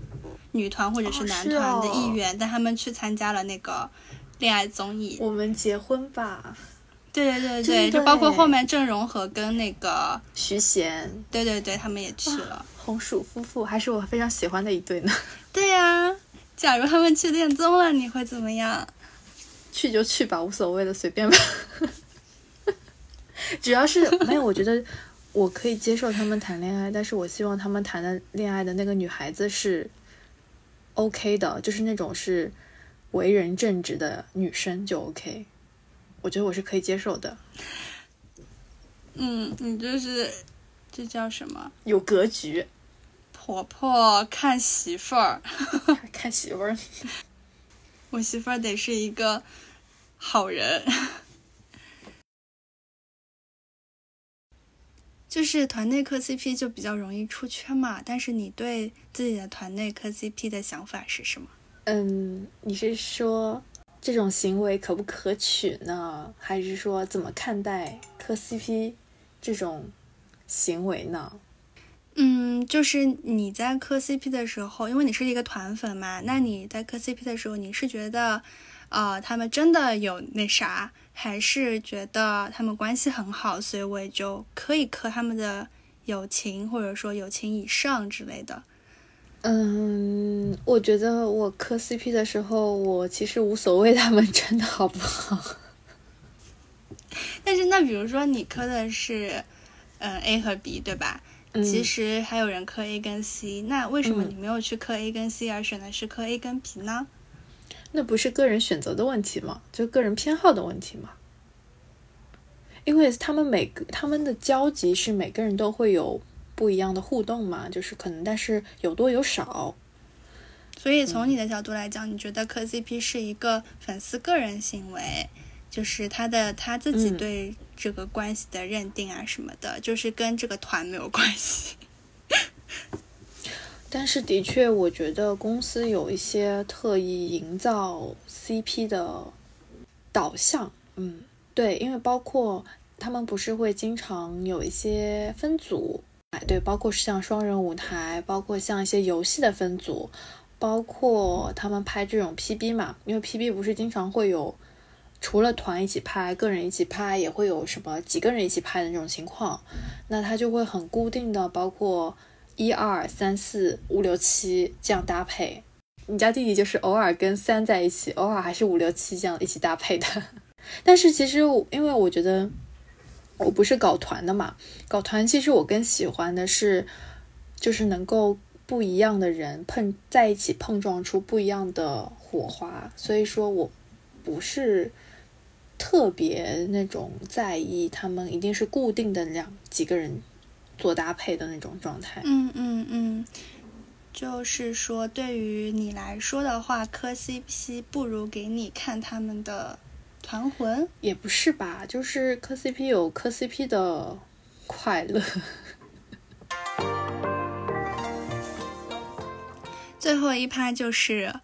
S2: 女团或者是男团的一员，但他们去参加了那个恋爱综艺。
S1: 我们结婚吧？
S2: 对对对对，就包括后面郑容和跟那个
S1: 徐贤，
S2: 对对对，他们也去了。
S1: 红薯夫妇还是我非常喜欢的一对呢。
S2: 对呀，假如他们去恋综了，你会怎么样？
S1: 去就去吧，无所谓的，随便吧。主要是没有，我觉得我可以接受他们谈恋爱，但是我希望他们谈的恋爱的那个女孩子是。OK 的，就是那种是为人正直的女生就 OK，我觉得我是可以接受的。
S2: 嗯，你就是这叫什么？
S1: 有格局。
S2: 婆婆看媳妇儿，
S1: 看媳妇儿。
S2: 我媳妇儿得是一个好人。就是团内磕 CP 就比较容易出圈嘛，但是你对自己的团内磕 CP 的想法是什么？
S1: 嗯，你是说这种行为可不可取呢？还是说怎么看待磕 CP 这种行为呢？
S2: 嗯，就是你在磕 CP 的时候，因为你是一个团粉嘛，那你在磕 CP 的时候，你是觉得，呃，他们真的有那啥，还是觉得他们关系很好，所以我也就可以磕他们的友情，或者说友情以上之类的。
S1: 嗯，我觉得我磕 CP 的时候，我其实无所谓他们真的好不好。
S2: 但是那比如说你磕的是，嗯 A 和 B 对吧？其实还有人磕 A 跟 C，那为什么你没有去磕 A 跟 C，而选的是磕 A 跟 B 呢？
S1: 那不是个人选择的问题吗？就个人偏好的问题吗？因为他们每个他们的交集是每个人都会有不一样的互动嘛，就是可能但是有多有少。
S2: 所以从你的角度来讲，你觉得磕 CP 是一个粉丝个人行为？就是他的他自己对这个关系的认定啊什么的，就是跟这个团没有关系。
S1: 但是的确，我觉得公司有一些特意营造 CP 的导向，嗯，对，因为包括他们不是会经常有一些分组，哎，对，包括像双人舞台，包括像一些游戏的分组，包括他们拍这种 PB 嘛，因为 PB 不是经常会有。除了团一起拍，个人一起拍也会有什么几个人一起拍的那种情况，那他就会很固定的，包括一二三四五六七这样搭配。你家弟弟就是偶尔跟三在一起，偶尔还是五六七这样一起搭配的。但是其实因为我觉得我不是搞团的嘛，搞团其实我更喜欢的是就是能够不一样的人碰在一起碰撞出不一样的火花，所以说我不是。特别那种在意他们一定是固定的两几个人做搭配的那种状态。
S2: 嗯嗯嗯，就是说对于你来说的话，磕 CP 不如给你看他们的团魂。
S1: 也不是吧，就是磕 CP 有磕 CP 的快乐。
S2: 最后一趴就是。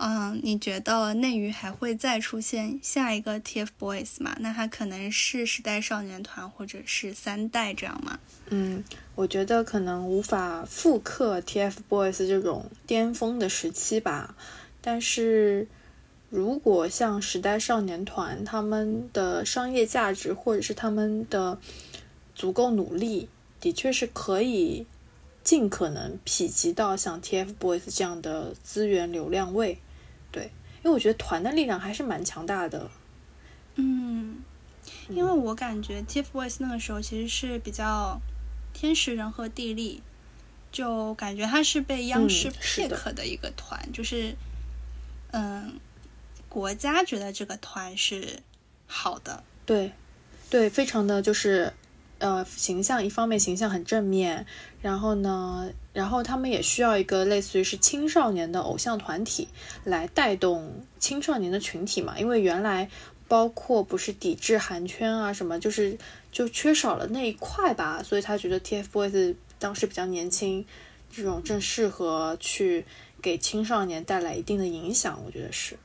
S2: 嗯，你觉得内娱还会再出现下一个 TFBOYS 吗？那他可能是时代少年团或者是三代这样吗？
S1: 嗯，我觉得可能无法复刻 TFBOYS 这种巅峰的时期吧。但是如果像时代少年团，他们的商业价值或者是他们的足够努力，的确是可以尽可能匹及到像 TFBOYS 这样的资源流量位。对，因为我觉得团的力量还是蛮强大的。
S2: 嗯，因为我感觉 TFBOYS 那个时候其实是比较天时人和地利，就感觉他是被央视 pick 的一个团，就是嗯，国家觉得这个团是好的。
S1: 对，对，非常的就是。呃，形象一方面形象很正面，然后呢，然后他们也需要一个类似于是青少年的偶像团体来带动青少年的群体嘛，因为原来包括不是抵制韩圈啊什么，就是就缺少了那一块吧，所以他觉得 TFBOYS 当时比较年轻，这种正适合去给青少年带来一定的影响，我觉得是。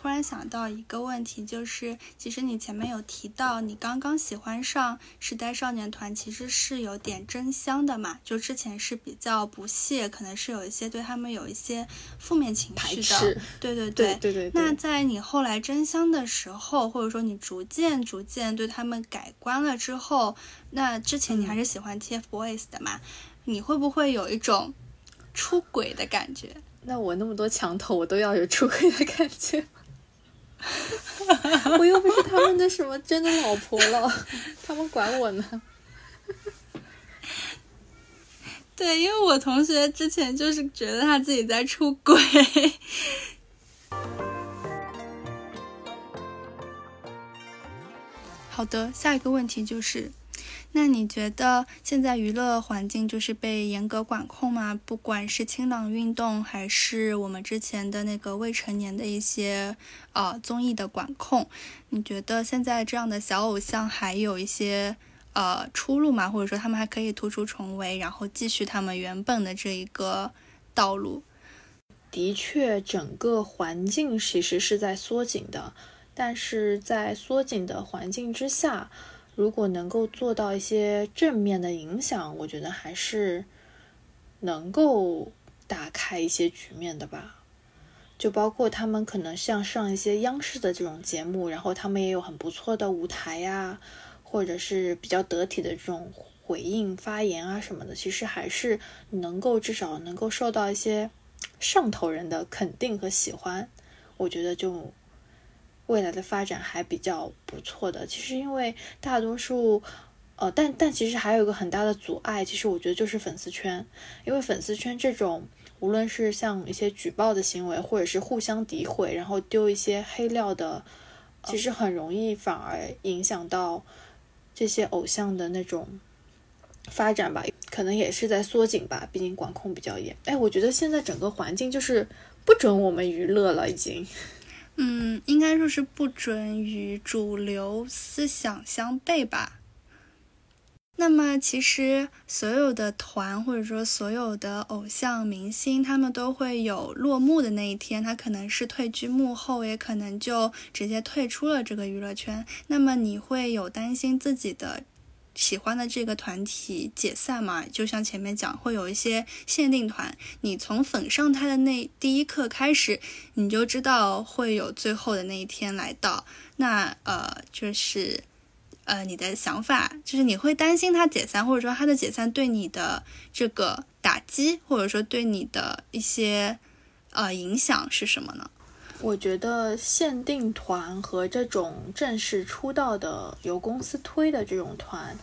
S2: 突然想到一个问题，就是其实你前面有提到，你刚刚喜欢上时代少年团，其实是有点真香的嘛？就之前是比较不屑，可能是有一些对他们有一些负面情绪的。对
S1: 对
S2: 对
S1: 对对。
S2: 那在你后来真香的时候，或者说你逐渐逐渐对他们改观了之后，那之前你还是喜欢 TFBOYS 的嘛？你会不会有一种出轨的感觉？
S1: 那我那么多墙头，我都要有出轨的感觉？我又不是他们的什么真的老婆了，他们管我呢。
S2: 对，因为我同学之前就是觉得他自己在出轨。好的，下一个问题就是。那你觉得现在娱乐环境就是被严格管控吗？不管是清朗运动，还是我们之前的那个未成年的一些呃综艺的管控，你觉得现在这样的小偶像还有一些呃出路吗？或者说他们还可以突出重围，然后继续他们原本的这一个道路？
S1: 的确，整个环境其实是在缩紧的，但是在缩紧的环境之下。如果能够做到一些正面的影响，我觉得还是能够打开一些局面的吧。就包括他们可能像上一些央视的这种节目，然后他们也有很不错的舞台呀，或者是比较得体的这种回应发言啊什么的，其实还是能够至少能够受到一些上头人的肯定和喜欢。我觉得就未来的发展还比较不错的。其实因为大多数，呃，但但其实还有一个很大的阻碍，其实我觉得就是粉丝圈，因为粉丝圈这种。无论是像一些举报的行为，或者是互相诋毁，然后丢一些黑料的，其实很容易反而影响到这些偶像的那种发展吧，可能也是在缩紧吧，毕竟管控比较严。哎，我觉得现在整个环境就是不准我们娱乐了，已经。
S2: 嗯，应该说是不准与主流思想相悖吧。那么，其实所有的团或者说所有的偶像明星，他们都会有落幕的那一天。他可能是退居幕后，也可能就直接退出了这个娱乐圈。那么，你会有担心自己的喜欢的这个团体解散嘛？就像前面讲，会有一些限定团，你从粉上他的那第一刻开始，你就知道会有最后的那一天来到。那呃，就是。呃，你的想法就是你会担心他解散，或者说他的解散对你的这个打击，或者说对你的一些呃影响是什么呢？
S1: 我觉得限定团和这种正式出道的由公司推的这种团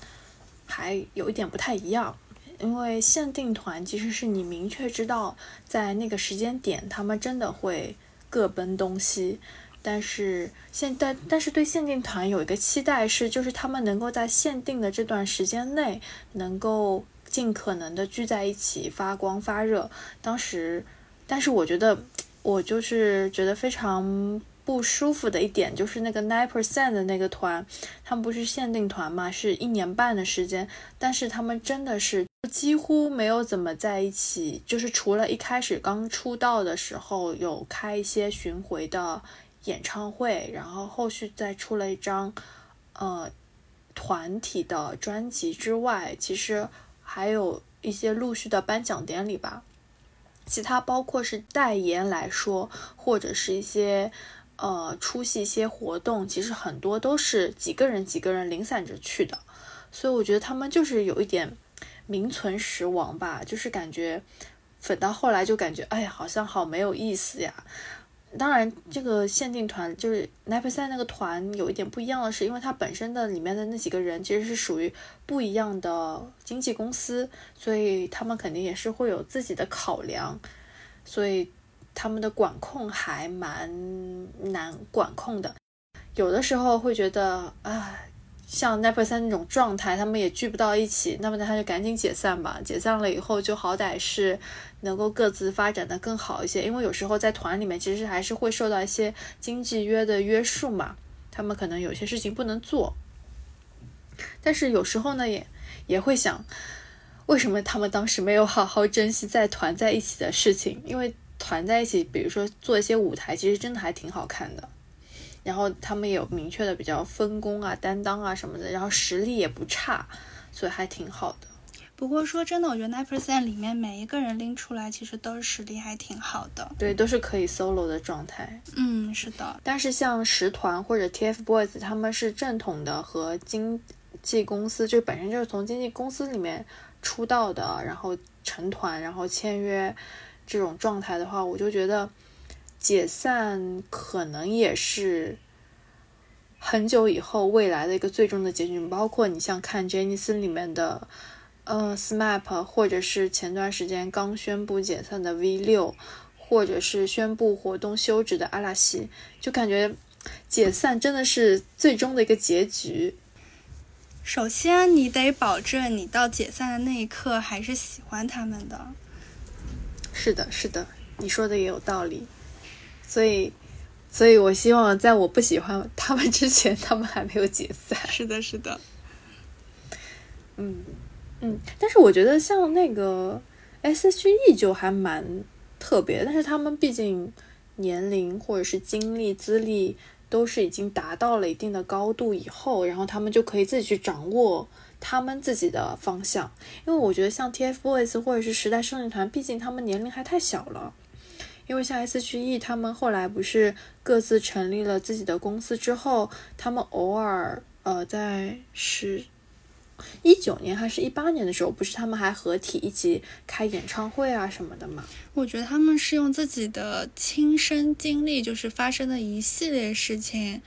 S1: 还有一点不太一样，因为限定团其实是你明确知道在那个时间点他们真的会各奔东西。但是现但但是对限定团有一个期待是，就是他们能够在限定的这段时间内，能够尽可能的聚在一起发光发热。当时，但是我觉得我就是觉得非常不舒服的一点，就是那个 nine percent 的那个团，他们不是限定团嘛，是一年半的时间，但是他们真的是几乎没有怎么在一起，就是除了一开始刚出道的时候有开一些巡回的。演唱会，然后后续再出了一张，呃，团体的专辑之外，其实还有一些陆续的颁奖典礼吧。其他包括是代言来说，或者是一些呃出席一些活动，其实很多都是几个人几个人零散着去的。所以我觉得他们就是有一点名存实亡吧，就是感觉粉到后来就感觉，哎呀，好像好没有意思呀。当然，这个限定团就是 n a p e r 那个团有一点不一样的是，因为它本身的里面的那几个人其实是属于不一样的经纪公司，所以他们肯定也是会有自己的考量，所以他们的管控还蛮难管控的。有的时候会觉得，啊，像 n a p e r 那种状态，他们也聚不到一起，那么他就赶紧解散吧。解散了以后，就好歹是。能够各自发展的更好一些，因为有时候在团里面其实还是会受到一些经济约的约束嘛，他们可能有些事情不能做。但是有时候呢，也也会想，为什么他们当时没有好好珍惜在团在一起的事情？因为团在一起，比如说做一些舞台，其实真的还挺好看的。然后他们也有明确的比较分工啊、担当啊什么的，然后实力也不差，所以还挺好的。
S2: 不过说真的，我觉得 nine percent 里面每一个人拎出来，其实都是实力还挺好的。
S1: 对，都是可以 solo 的状态。
S2: 嗯，是的。
S1: 但是像十团或者 TFBOYS，他们是正统的和经纪公司，就本身就是从经纪公司里面出道的，然后成团，然后签约这种状态的话，我就觉得解散可能也是很久以后未来的一个最终的结局。包括你像看杰尼斯里面的。呃，SMAP，或者是前段时间刚宣布解散的 V 六，或者是宣布活动休止的阿拉西，就感觉解散真的是最终的一个结局。
S2: 首先，你得保证你到解散的那一刻还是喜欢他们的。
S1: 是的，是的，你说的也有道理。所以，所以我希望在我不喜欢他们之前，他们还没有解散。
S2: 是的，是的。
S1: 嗯。嗯，但是我觉得像那个 S.H.E 就还蛮特别，但是他们毕竟年龄或者是经历资历都是已经达到了一定的高度以后，然后他们就可以自己去掌握他们自己的方向。因为我觉得像 TFBOYS 或者是时代少年团，毕竟他们年龄还太小了。因为像 S.H.E 他们后来不是各自成立了自己的公司之后，他们偶尔呃在十一九年还是一八年的时候，不是他们还合体一起开演唱会啊什么的吗？
S2: 我觉得他们是用自己的亲身经历，就是发生的一系列事情。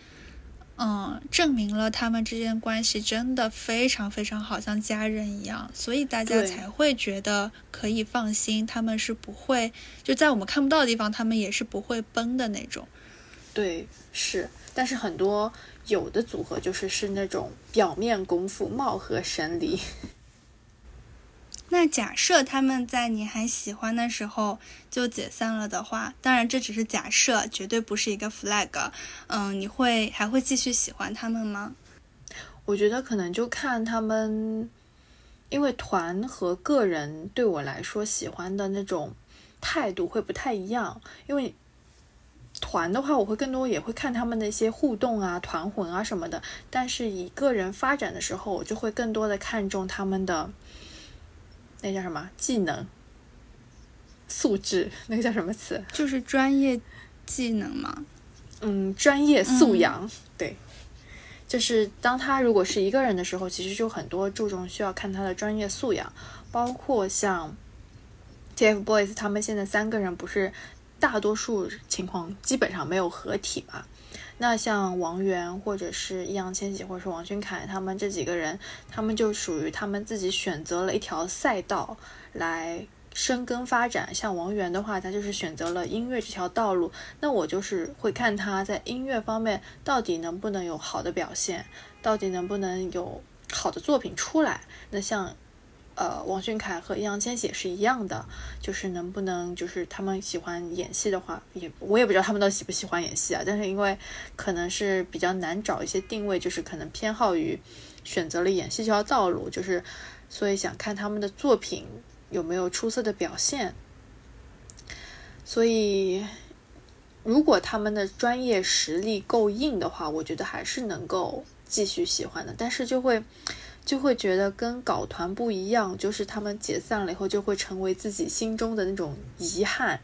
S2: 嗯，证明了他们之间关系真的非常非常好，像家人一样，所以大家才会觉得可以放心，他们是不会就在我们看不到的地方，他们也是不会崩的那种。
S1: 对，是，但是很多有的组合就是是那种表面功夫貌合神离。
S2: 那假设他们在你还喜欢的时候就解散了的话，当然这只是假设，绝对不是一个 flag。嗯，你会还会继续喜欢他们吗？
S1: 我觉得可能就看他们，因为团和个人对我来说喜欢的那种态度会不太一样。因为团的话，我会更多也会看他们的一些互动啊、团魂啊什么的。但是以个人发展的时候，我就会更多的看重他们的。那叫什么技能素质？那个叫什么词？
S2: 就是专业技能嘛。
S1: 嗯，专业素养。对，就是当他如果是一个人的时候，其实就很多注重需要看他的专业素养，包括像 TFBOYS 他们现在三个人不是大多数情况基本上没有合体嘛。那像王源或者是易烊千玺或者是王俊凯他们这几个人，他们就属于他们自己选择了一条赛道来深耕发展。像王源的话，他就是选择了音乐这条道路。那我就是会看他在音乐方面到底能不能有好的表现，到底能不能有好的作品出来。那像。呃，王俊凯和易烊千玺是一样的，就是能不能，就是他们喜欢演戏的话，也我也不知道他们到底喜不喜欢演戏啊。但是因为可能是比较难找一些定位，就是可能偏好于选择了演戏这条道路，就是所以想看他们的作品有没有出色的表现。所以如果他们的专业实力够硬的话，我觉得还是能够继续喜欢的，但是就会。就会觉得跟搞团不一样，就是他们解散了以后，就会成为自己心中的那种遗憾。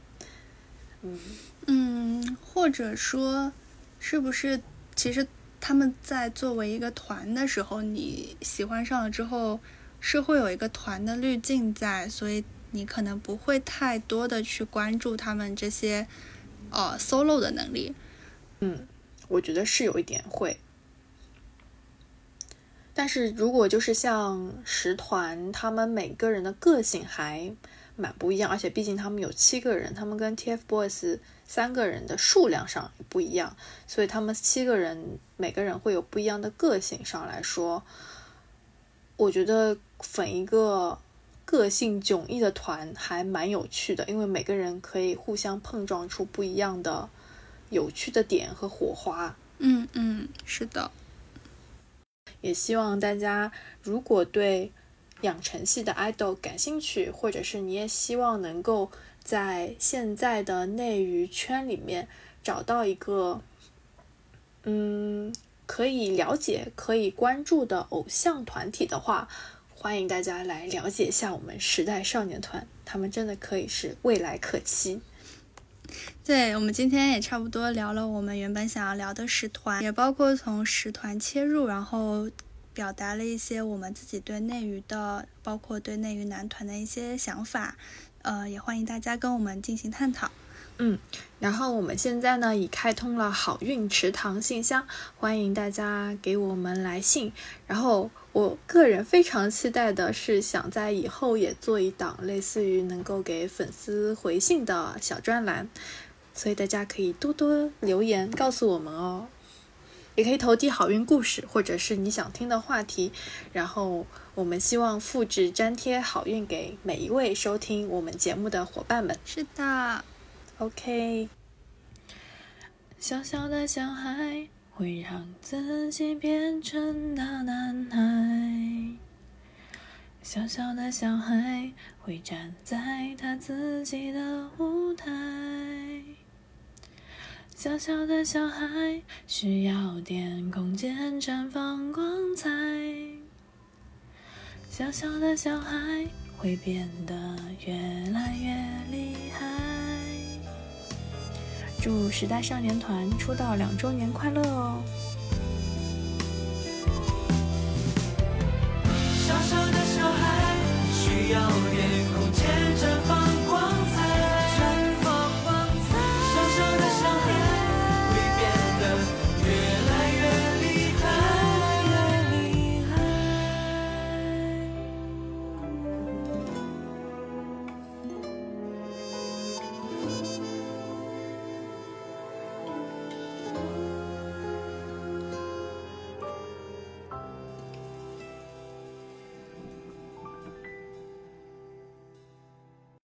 S2: 嗯嗯，或者说，是不是其实他们在作为一个团的时候，你喜欢上了之后，是会有一个团的滤镜在，所以你可能不会太多的去关注他们这些呃 solo 的能力。
S1: 嗯，我觉得是有一点会。但是如果就是像十团，他们每个人的个性还蛮不一样，而且毕竟他们有七个人，他们跟 TFBOYS 三个人的数量上不一样，所以他们七个人每个人会有不一样的个性上来说，我觉得粉一个个性迥异的团还蛮有趣的，因为每个人可以互相碰撞出不一样的有趣的点和火花。
S2: 嗯嗯，是的。
S1: 也希望大家，如果对养成系的 idol 感兴趣，或者是你也希望能够在现在的内娱圈里面找到一个，嗯，可以了解、可以关注的偶像团体的话，欢迎大家来了解一下我们时代少年团，他们真的可以是未来可期。
S2: 对我们今天也差不多聊了我们原本想要聊的十团，也包括从十团切入，然后表达了一些我们自己对内娱的，包括对内娱男团的一些想法。呃，也欢迎大家跟我们进行探讨。
S1: 嗯，然后我们现在呢已开通了好运池塘信箱，欢迎大家给我们来信。然后我个人非常期待的是，想在以后也做一档类似于能够给粉丝回信的小专栏，所以大家可以多多留言告诉我们哦，也可以投递好运故事或者是你想听的话题，然后我们希望复制粘贴好运给每一位收听我们节目的伙伴们。
S2: 是的。
S1: OK，小小的小孩会让自己变成大男孩。小小的小孩会站在他自己的舞台。小小的小孩需要点空间绽放光彩，小小的小孩会变得越来越厉害。祝时代少年团出道两周年快乐哦小小
S2: 的小孩需要点空间绽放